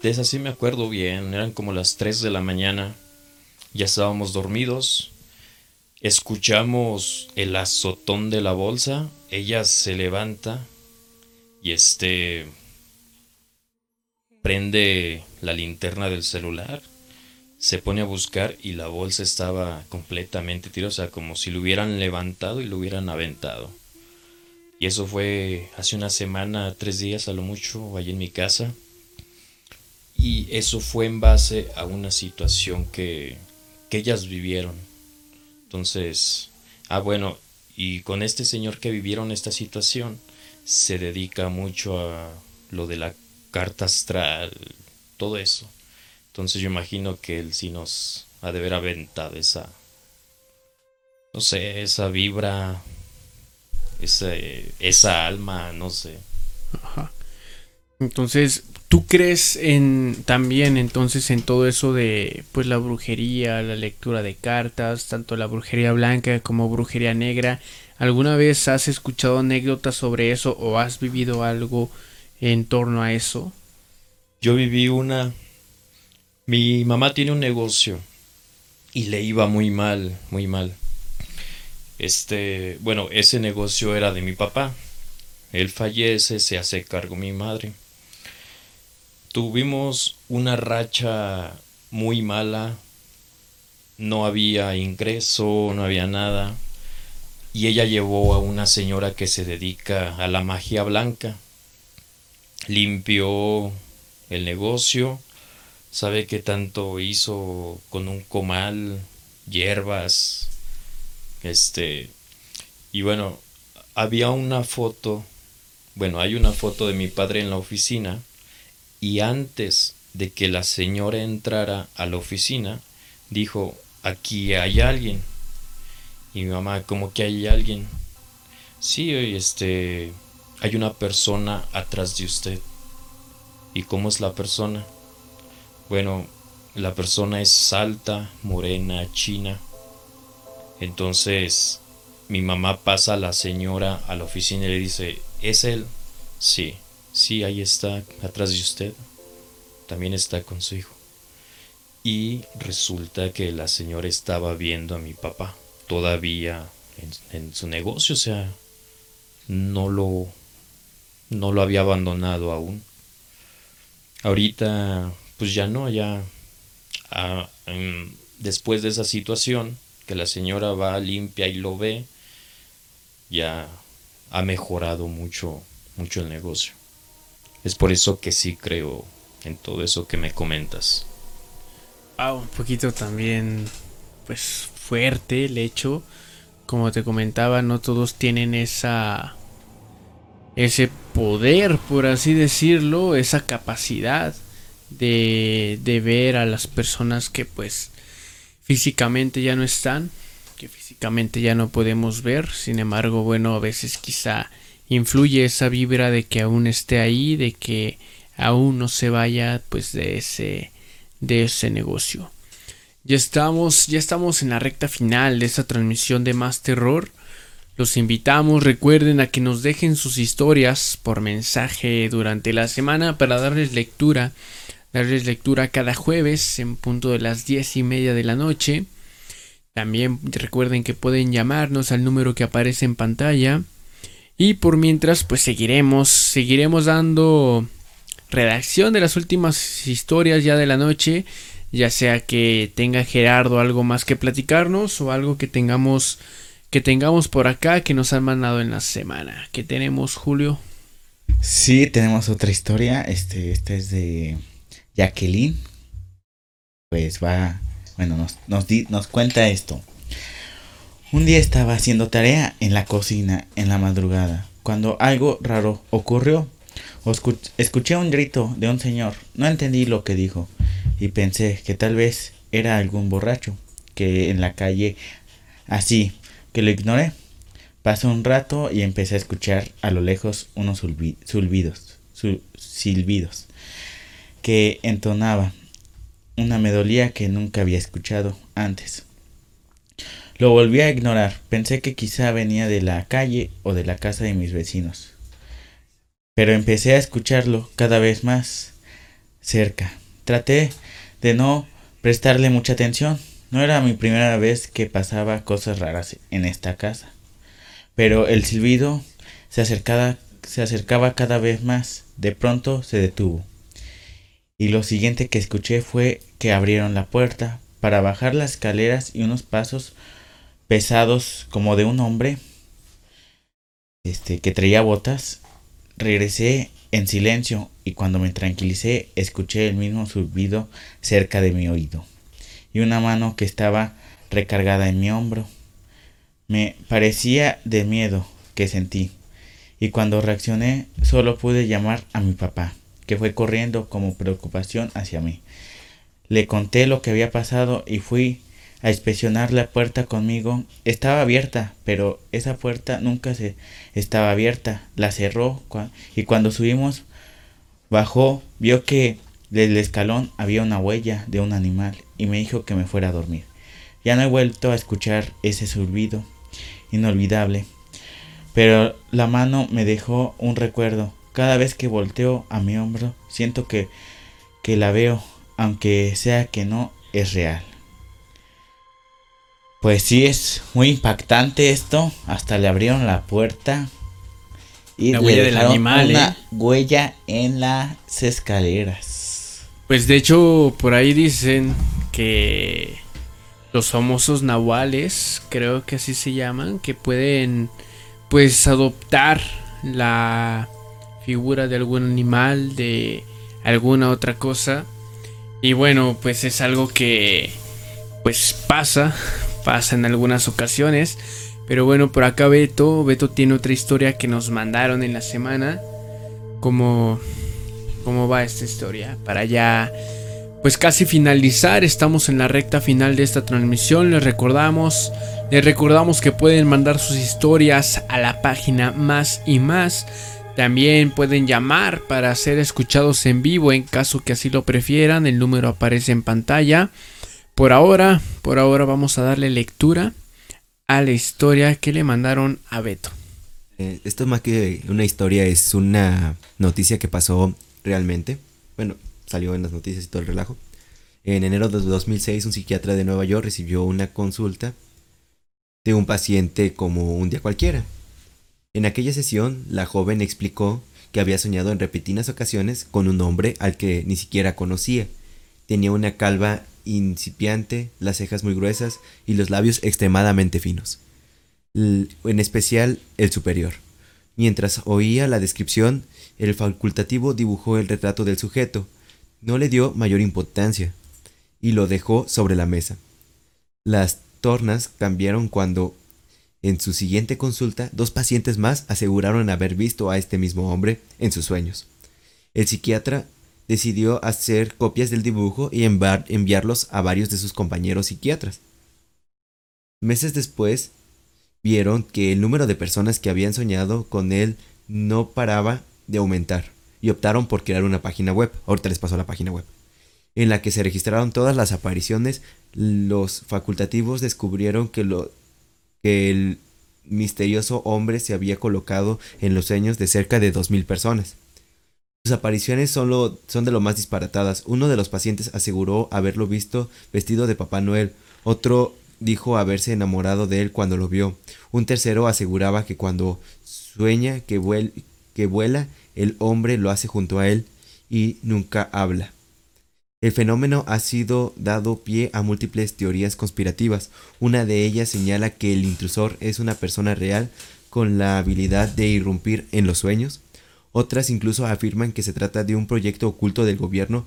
de esas sí me acuerdo bien, eran como las 3 de la mañana, ya estábamos dormidos, escuchamos el azotón de la bolsa, ella se levanta y este prende la linterna del celular, se pone a buscar y la bolsa estaba completamente tirosa, como si lo hubieran levantado y lo hubieran aventado. Y eso fue hace una semana, tres días a lo mucho, allí en mi casa. Y eso fue en base a una situación que, que ellas vivieron. Entonces, ah bueno, y con este señor que vivieron esta situación, se dedica mucho a lo de la carta astral, todo eso. Entonces yo imagino que él sí nos ha de haber aventado esa, no sé, esa vibra, esa, esa alma, no sé. Ajá. Entonces, ¿tú crees en también entonces en todo eso de pues la brujería, la lectura de cartas, tanto la brujería blanca como brujería negra? ¿Alguna vez has escuchado anécdotas sobre eso o has vivido algo en torno a eso? Yo viví una... Mi mamá tiene un negocio y le iba muy mal, muy mal. Este, bueno, ese negocio era de mi papá. Él fallece, se hace cargo mi madre. Tuvimos una racha muy mala. No había ingreso, no había nada. Y ella llevó a una señora que se dedica a la magia blanca limpió el negocio, sabe que tanto hizo con un comal, hierbas, este, y bueno, había una foto, bueno, hay una foto de mi padre en la oficina, y antes de que la señora entrara a la oficina, dijo, aquí hay alguien. Y mi mamá, como que hay alguien? Sí, este, hay una persona atrás de usted. ¿Y cómo es la persona? Bueno, la persona es alta, morena, china. Entonces, mi mamá pasa a la señora a la oficina y le dice, ¿es él? Sí, sí, ahí está, atrás de usted. También está con su hijo. Y resulta que la señora estaba viendo a mi papá todavía en, su negocio, o sea, no lo no lo había abandonado aún. Ahorita, pues ya no, ya ah, em, después de esa situación, que la señora va limpia y lo ve, ya ha mejorado mucho, mucho el negocio. Es por eso que sí creo en todo eso que me comentas. Ah, un poquito también, pues fuerte el hecho. Como te comentaba, no todos tienen esa ese poder, por así decirlo, esa capacidad de, de ver a las personas que pues físicamente ya no están, que físicamente ya no podemos ver, sin embargo, bueno, a veces quizá influye esa vibra de que aún esté ahí, de que aún no se vaya pues de ese de ese negocio. Ya estamos, ya estamos en la recta final de esta transmisión de Más Terror. Los invitamos, recuerden a que nos dejen sus historias por mensaje durante la semana para darles lectura darles lectura cada jueves en punto de las diez y media de la noche. También recuerden que pueden llamarnos al número que aparece en pantalla. Y por mientras, pues seguiremos, seguiremos dando redacción de las últimas historias ya de la noche. Ya sea que tenga Gerardo algo más que platicarnos o algo que tengamos que tengamos por acá que nos han mandado en la semana. ¿Qué tenemos, Julio? Sí, tenemos otra historia. Este, esta es de Jacqueline. Pues va, bueno, nos, nos, nos cuenta esto. Un día estaba haciendo tarea en la cocina en la madrugada, cuando algo raro ocurrió. Escuché un grito de un señor, no entendí lo que dijo, y pensé que tal vez era algún borracho que en la calle así que lo ignoré. Pasó un rato y empecé a escuchar a lo lejos unos silbidos, silbidos que entonaba una melodía que nunca había escuchado antes. Lo volví a ignorar, pensé que quizá venía de la calle o de la casa de mis vecinos. Pero empecé a escucharlo cada vez más cerca. Traté de no prestarle mucha atención, no era mi primera vez que pasaba cosas raras en esta casa, pero el silbido se acercaba, se acercaba cada vez más. De pronto se detuvo. Y lo siguiente que escuché fue que abrieron la puerta para bajar las escaleras y unos pasos pesados como de un hombre este que traía botas. Regresé en silencio y cuando me tranquilicé escuché el mismo silbido cerca de mi oído y una mano que estaba recargada en mi hombro. Me parecía de miedo que sentí, y cuando reaccioné solo pude llamar a mi papá, que fue corriendo como preocupación hacia mí. Le conté lo que había pasado y fui a inspeccionar la puerta conmigo. Estaba abierta, pero esa puerta nunca se estaba abierta. La cerró y cuando subimos bajó, vio que del escalón había una huella de un animal y me dijo que me fuera a dormir. Ya no he vuelto a escuchar ese silbido inolvidable, pero la mano me dejó un recuerdo. Cada vez que volteo a mi hombro, siento que, que la veo, aunque sea que no es real. Pues sí, es muy impactante esto. Hasta le abrieron la puerta. Y la huella del animal, una ¿eh? huella en las escaleras. Pues de hecho, por ahí dicen que los famosos nahuales, creo que así se llaman, que pueden pues adoptar la figura de algún animal, de alguna otra cosa. Y bueno, pues es algo que pues pasa, pasa en algunas ocasiones. Pero bueno, por acá Beto, Beto tiene otra historia que nos mandaron en la semana. Como cómo va esta historia. Para ya, pues casi finalizar, estamos en la recta final de esta transmisión. Les recordamos, les recordamos que pueden mandar sus historias a la página más y más. También pueden llamar para ser escuchados en vivo en caso que así lo prefieran. El número aparece en pantalla. Por ahora, por ahora vamos a darle lectura a la historia que le mandaron a Beto. Eh, esto más que una historia es una noticia que pasó realmente. Bueno, salió en las noticias y todo el relajo. En enero de 2006, un psiquiatra de Nueva York recibió una consulta de un paciente como un día cualquiera. En aquella sesión, la joven explicó que había soñado en repetidas ocasiones con un hombre al que ni siquiera conocía. Tenía una calva incipiente, las cejas muy gruesas y los labios extremadamente finos. en especial el superior. Mientras oía la descripción, el facultativo dibujó el retrato del sujeto, no le dio mayor importancia, y lo dejó sobre la mesa. Las tornas cambiaron cuando, en su siguiente consulta, dos pacientes más aseguraron haber visto a este mismo hombre en sus sueños. El psiquiatra decidió hacer copias del dibujo y enviarlos a varios de sus compañeros psiquiatras. Meses después, vieron que el número de personas que habían soñado con él no paraba de aumentar y optaron por crear una página web. Ahorita les paso la página web. En la que se registraron todas las apariciones, los facultativos descubrieron que, que el misterioso hombre se había colocado en los sueños de cerca de 2.000 personas. Sus apariciones son, de lo más disparatadas. Uno de los pacientes aseguró haberlo visto vestido de Papá Noel. Otro dijo haberse enamorado de él cuando lo vio. Un tercero aseguraba que cuando sueña que, que vuela, el hombre lo hace junto a él y nunca habla. El fenómeno ha sido dado pie a múltiples teorías conspirativas. Una de ellas señala que el intrusor es una persona real con la habilidad de irrumpir en los sueños. Otras incluso afirman que se trata de un proyecto oculto del gobierno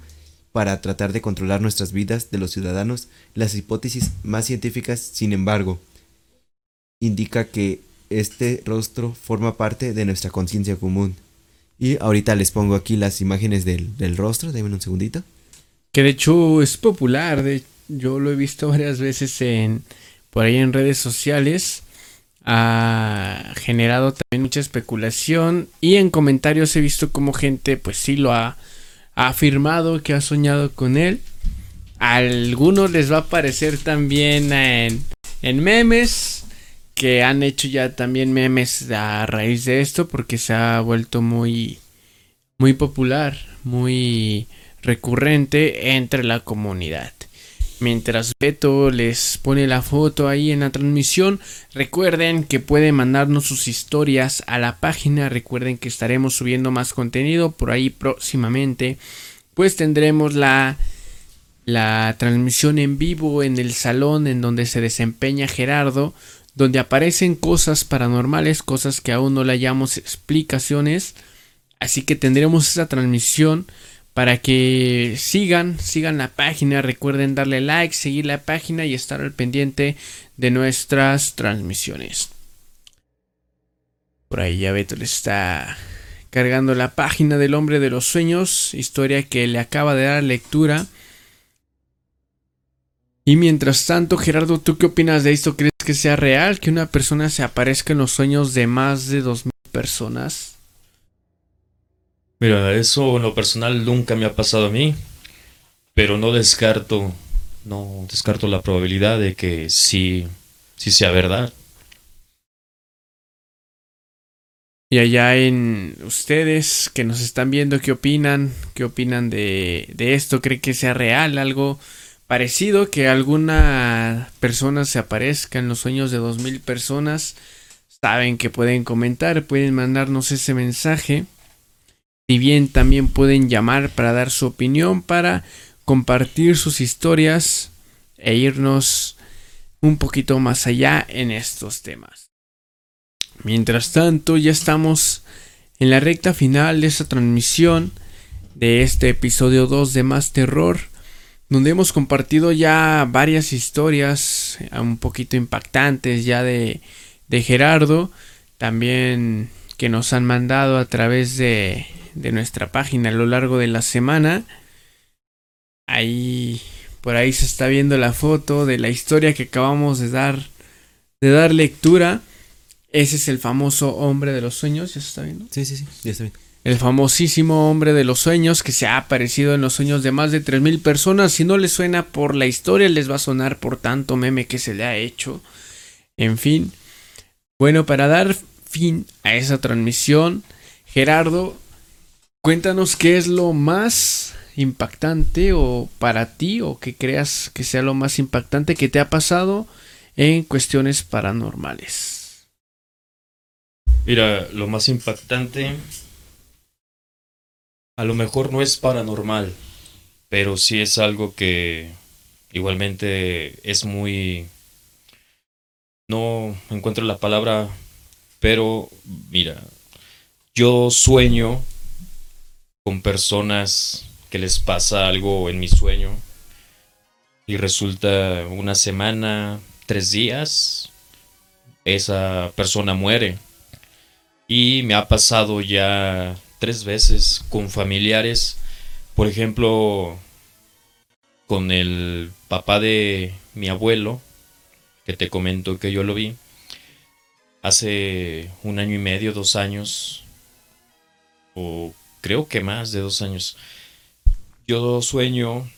para tratar de controlar nuestras vidas de los ciudadanos. Las hipótesis más científicas, sin embargo, indica que este rostro forma parte de nuestra conciencia común. Y ahorita les pongo aquí las imágenes del, del rostro, denme un segundito. Que de hecho es popular, de, yo lo he visto varias veces en por ahí en redes sociales. Ha generado también mucha especulación y en comentarios he visto como gente pues sí lo ha, afirmado que ha soñado con él. A algunos les va a aparecer también en, en memes que han hecho ya también memes a raíz de esto porque se ha vuelto muy muy popular, muy recurrente entre la comunidad. Mientras Beto les pone la foto ahí en la transmisión, recuerden que pueden mandarnos sus historias a la página, recuerden que estaremos subiendo más contenido por ahí próximamente, pues tendremos la la transmisión en vivo en el salón en donde se desempeña Gerardo, donde aparecen cosas paranormales, cosas que aún no le hallamos explicaciones, así que tendremos esa transmisión para que sigan, sigan la página, recuerden darle like, seguir la página y estar al pendiente de nuestras transmisiones. Por ahí ya Beto le está cargando la página del hombre de los sueños, historia que le acaba de dar lectura. Y mientras tanto, Gerardo, ¿tú qué opinas de esto? ¿Crees que sea real que una persona se aparezca en los sueños de más de 2.000 personas? Mira, eso en lo personal nunca me ha pasado a mí, pero no descarto, no descarto la probabilidad de que sí, sí sea verdad. Y allá en ustedes que nos están viendo, ¿qué opinan? ¿Qué opinan de, de esto? ¿Creen que sea real? ¿Algo parecido? ¿Que alguna persona se aparezca en los sueños de 2.000 personas? Saben que pueden comentar, pueden mandarnos ese mensaje. Si bien también pueden llamar para dar su opinión, para compartir sus historias e irnos un poquito más allá en estos temas. Mientras tanto, ya estamos en la recta final de esta transmisión de este episodio 2 de Más Terror, donde hemos compartido ya varias historias eh, un poquito impactantes ya de, de Gerardo, también que nos han mandado a través de, de nuestra página a lo largo de la semana. Ahí, por ahí se está viendo la foto de la historia que acabamos de dar, de dar lectura. Ese es el famoso hombre de los sueños, ¿ya se está viendo? Sí, sí, sí, ya está bien. El famosísimo hombre de los sueños que se ha aparecido en los sueños de más de 3.000 personas. Si no les suena por la historia, les va a sonar por tanto meme que se le ha hecho. En fin. Bueno, para dar fin a esa transmisión, Gerardo, cuéntanos qué es lo más impactante o para ti o que creas que sea lo más impactante que te ha pasado en cuestiones paranormales. Mira, lo más impactante a lo mejor no es paranormal, pero sí es algo que igualmente es muy... No encuentro la palabra, pero mira, yo sueño con personas que les pasa algo en mi sueño y resulta una semana, tres días, esa persona muere. Y me ha pasado ya tres veces con familiares. Por ejemplo, con el papá de mi abuelo, que te comento que yo lo vi. Hace un año y medio, dos años. O creo que más de dos años. Yo sueño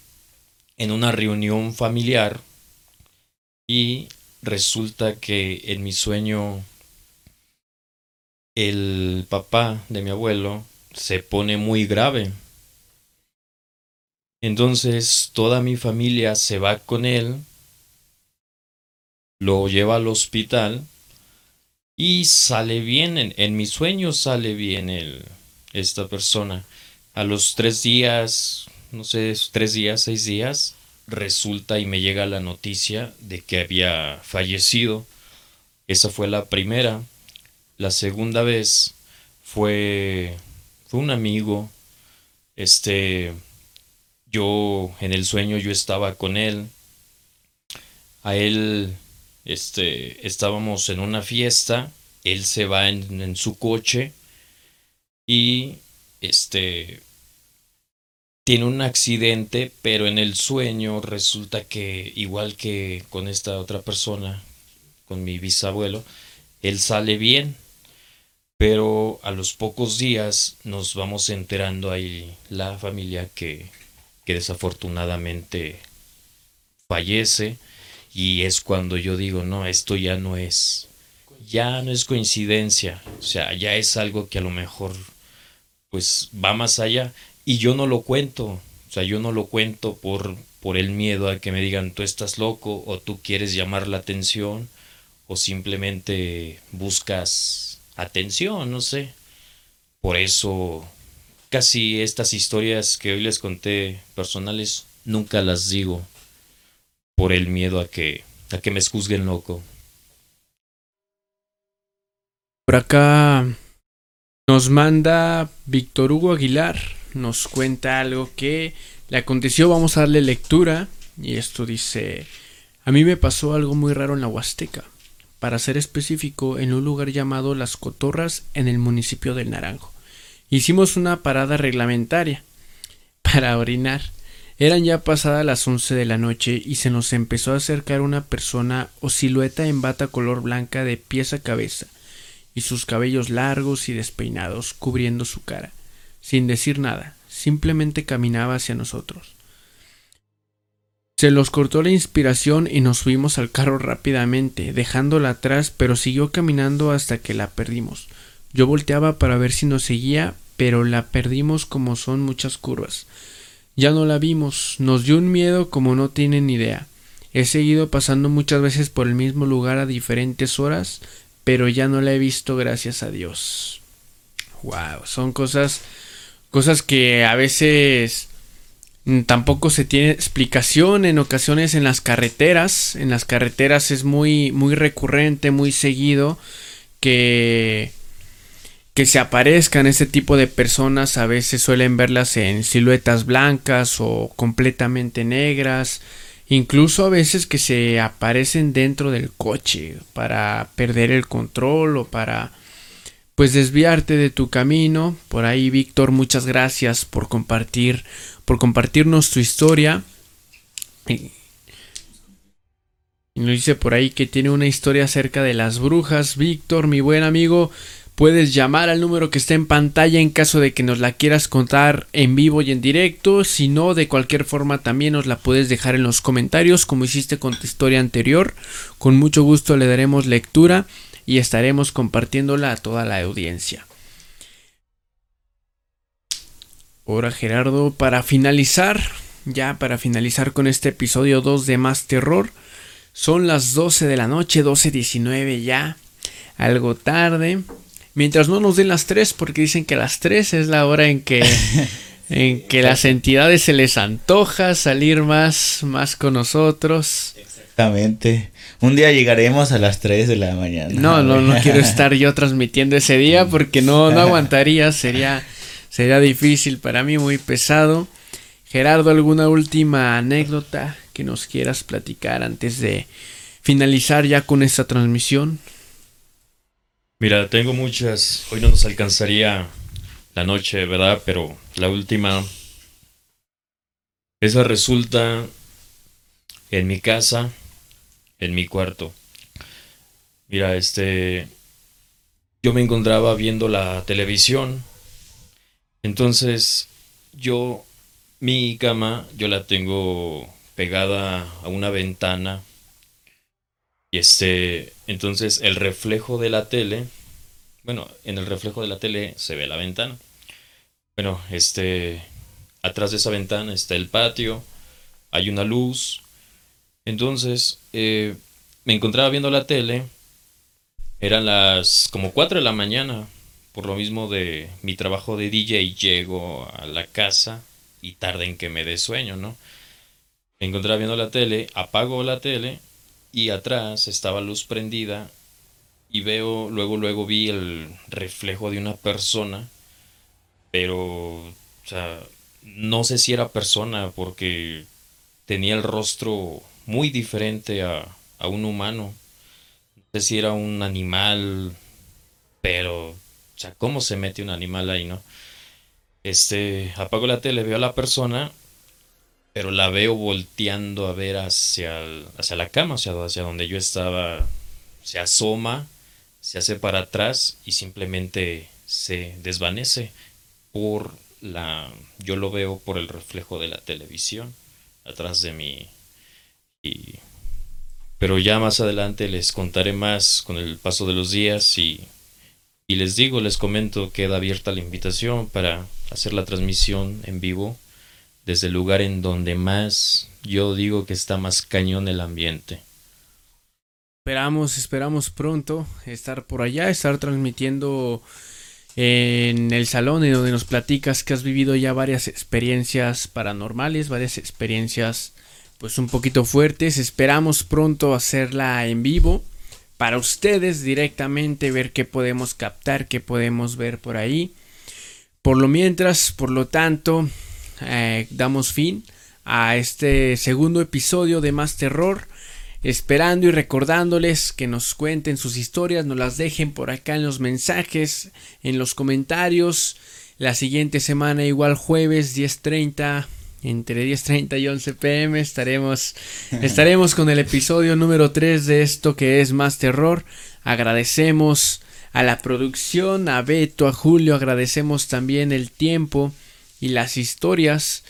en una reunión familiar. Y resulta que en mi sueño el papá de mi abuelo se pone muy grave. Entonces toda mi familia se va con él, lo lleva al hospital y sale bien, en, en mis sueños sale bien el, esta persona. A los tres días, no sé, tres días, seis días, resulta y me llega la noticia de que había fallecido. Esa fue la primera. La segunda vez fue, fue un amigo. Este, yo en el sueño yo estaba con él. A él, este, estábamos en una fiesta. Él se va en, en su coche y este tiene un accidente, pero en el sueño resulta que igual que con esta otra persona, con mi bisabuelo, él sale bien, pero a los pocos días nos vamos enterando ahí la familia que, que desafortunadamente fallece y es cuando yo digo, no, esto ya no es, ya no es coincidencia, o sea, ya es algo que a lo mejor pues va más allá y yo no lo cuento, o sea, yo no lo cuento por, por el miedo a que me digan tú estás loco o tú quieres llamar la atención o simplemente buscas atención, no sé. Por eso casi estas historias que hoy les conté personales nunca las digo por el miedo a que a que me juzguen loco. Por acá nos manda Víctor Hugo Aguilar, nos cuenta algo que le aconteció, vamos a darle lectura y esto dice, a mí me pasó algo muy raro en la Huasteca, para ser específico, en un lugar llamado Las Cotorras en el municipio del Naranjo. Hicimos una parada reglamentaria para orinar. Eran ya pasadas las 11 de la noche y se nos empezó a acercar una persona o silueta en bata color blanca de pies a cabeza y sus cabellos largos y despeinados cubriendo su cara. Sin decir nada, simplemente caminaba hacia nosotros. Se los cortó la inspiración y nos subimos al carro rápidamente, dejándola atrás, pero siguió caminando hasta que la perdimos. Yo volteaba para ver si nos seguía, pero la perdimos como son muchas curvas. Ya no la vimos, nos dio un miedo como no tienen idea. He seguido pasando muchas veces por el mismo lugar a diferentes horas, pero ya no la he visto gracias a Dios. Wow, son cosas cosas que a veces tampoco se tiene explicación en ocasiones en las carreteras, en las carreteras es muy muy recurrente, muy seguido que que se aparezcan este tipo de personas, a veces suelen verlas en siluetas blancas o completamente negras, Incluso a veces que se aparecen dentro del coche para perder el control o para pues desviarte de tu camino. Por ahí Víctor, muchas gracias por compartir por compartirnos tu historia. Y nos dice por ahí que tiene una historia acerca de las brujas. Víctor, mi buen amigo, Puedes llamar al número que está en pantalla en caso de que nos la quieras contar en vivo y en directo. Si no, de cualquier forma también nos la puedes dejar en los comentarios como hiciste con tu historia anterior. Con mucho gusto le daremos lectura y estaremos compartiéndola a toda la audiencia. Ahora Gerardo, para finalizar, ya para finalizar con este episodio 2 de Más Terror, son las 12 de la noche, 12.19 ya, algo tarde. Mientras no nos den las tres, porque dicen que las tres es la hora en que, en que las entidades se les antoja salir más, más con nosotros. Exactamente. Un día llegaremos a las 3 de la mañana. No, no, no quiero estar yo transmitiendo ese día porque no, no aguantaría, sería, sería difícil para mí, muy pesado. Gerardo, ¿alguna última anécdota que nos quieras platicar antes de finalizar ya con esta transmisión? Mira, tengo muchas. Hoy no nos alcanzaría la noche, ¿verdad? Pero la última. Esa resulta en mi casa, en mi cuarto. Mira, este. Yo me encontraba viendo la televisión. Entonces, yo. Mi cama, yo la tengo pegada a una ventana y este, entonces el reflejo de la tele, bueno, en el reflejo de la tele se ve la ventana. bueno, este, atrás de esa ventana está el patio, hay una luz. Entonces, eh, me encontraba viendo la tele, eran las como 4 de la mañana, por lo mismo de mi trabajo de DJ, llego a la casa y tarde en que me dé sueño, ¿no? Me encontraba viendo la tele, apago la tele y atrás estaba luz prendida y veo, luego, luego vi el reflejo de una persona, pero, o sea, no sé si era persona porque tenía el rostro muy diferente a, a un humano. No sé si era un animal, pero o sea, ¿cómo se mete un animal ahí, no? Este, apago la tele, veo a la persona, pero la veo volteando a ver hacia, hacia la cama, hacia donde yo estaba. Se asoma, se hace para atrás y simplemente se desvanece por la. Yo lo veo por el reflejo de la televisión atrás de mí. Y, pero ya más adelante les contaré más con el paso de los días y y les digo, les comento, queda abierta la invitación para hacer la transmisión en vivo desde el lugar en donde más yo digo que está más cañón el ambiente. Esperamos, esperamos pronto estar por allá, estar transmitiendo en el salón en donde nos platicas que has vivido ya varias experiencias paranormales, varias experiencias pues un poquito fuertes. Esperamos pronto hacerla en vivo para ustedes directamente, ver qué podemos captar, qué podemos ver por ahí. Por lo mientras, por lo tanto, eh, damos fin a este segundo episodio de Más Terror. Esperando y recordándoles que nos cuenten sus historias, nos las dejen por acá en los mensajes, en los comentarios. La siguiente semana, igual jueves 10.30 entre 10.30 y 11 pm estaremos, estaremos con el episodio número 3 de esto que es Más Terror. Agradecemos a la producción, a Beto, a Julio, agradecemos también el tiempo y las historias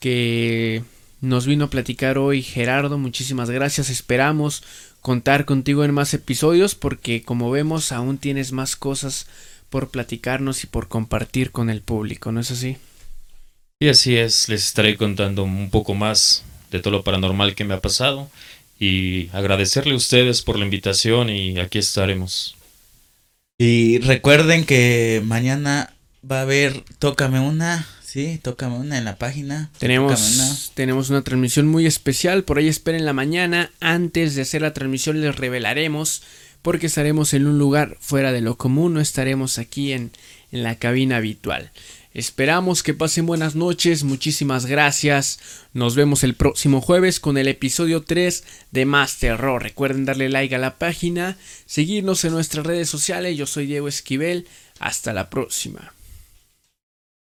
que nos vino a platicar hoy Gerardo. Muchísimas gracias, esperamos contar contigo en más episodios porque como vemos aún tienes más cosas por platicarnos y por compartir con el público, ¿no es así? Y así es, les estaré contando un poco más de todo lo paranormal que me ha pasado y agradecerle a ustedes por la invitación y aquí estaremos. Y recuerden que mañana va a haber Tócame una, sí, Tócame una en la página. Tenemos una. tenemos una transmisión muy especial, por ahí esperen la mañana. Antes de hacer la transmisión les revelaremos porque estaremos en un lugar fuera de lo común, no estaremos aquí en, en la cabina habitual. Esperamos que pasen buenas noches, muchísimas gracias. Nos vemos el próximo jueves con el episodio 3 de Más Terror. Recuerden darle like a la página, seguirnos en nuestras redes sociales. Yo soy Diego Esquivel. Hasta la próxima.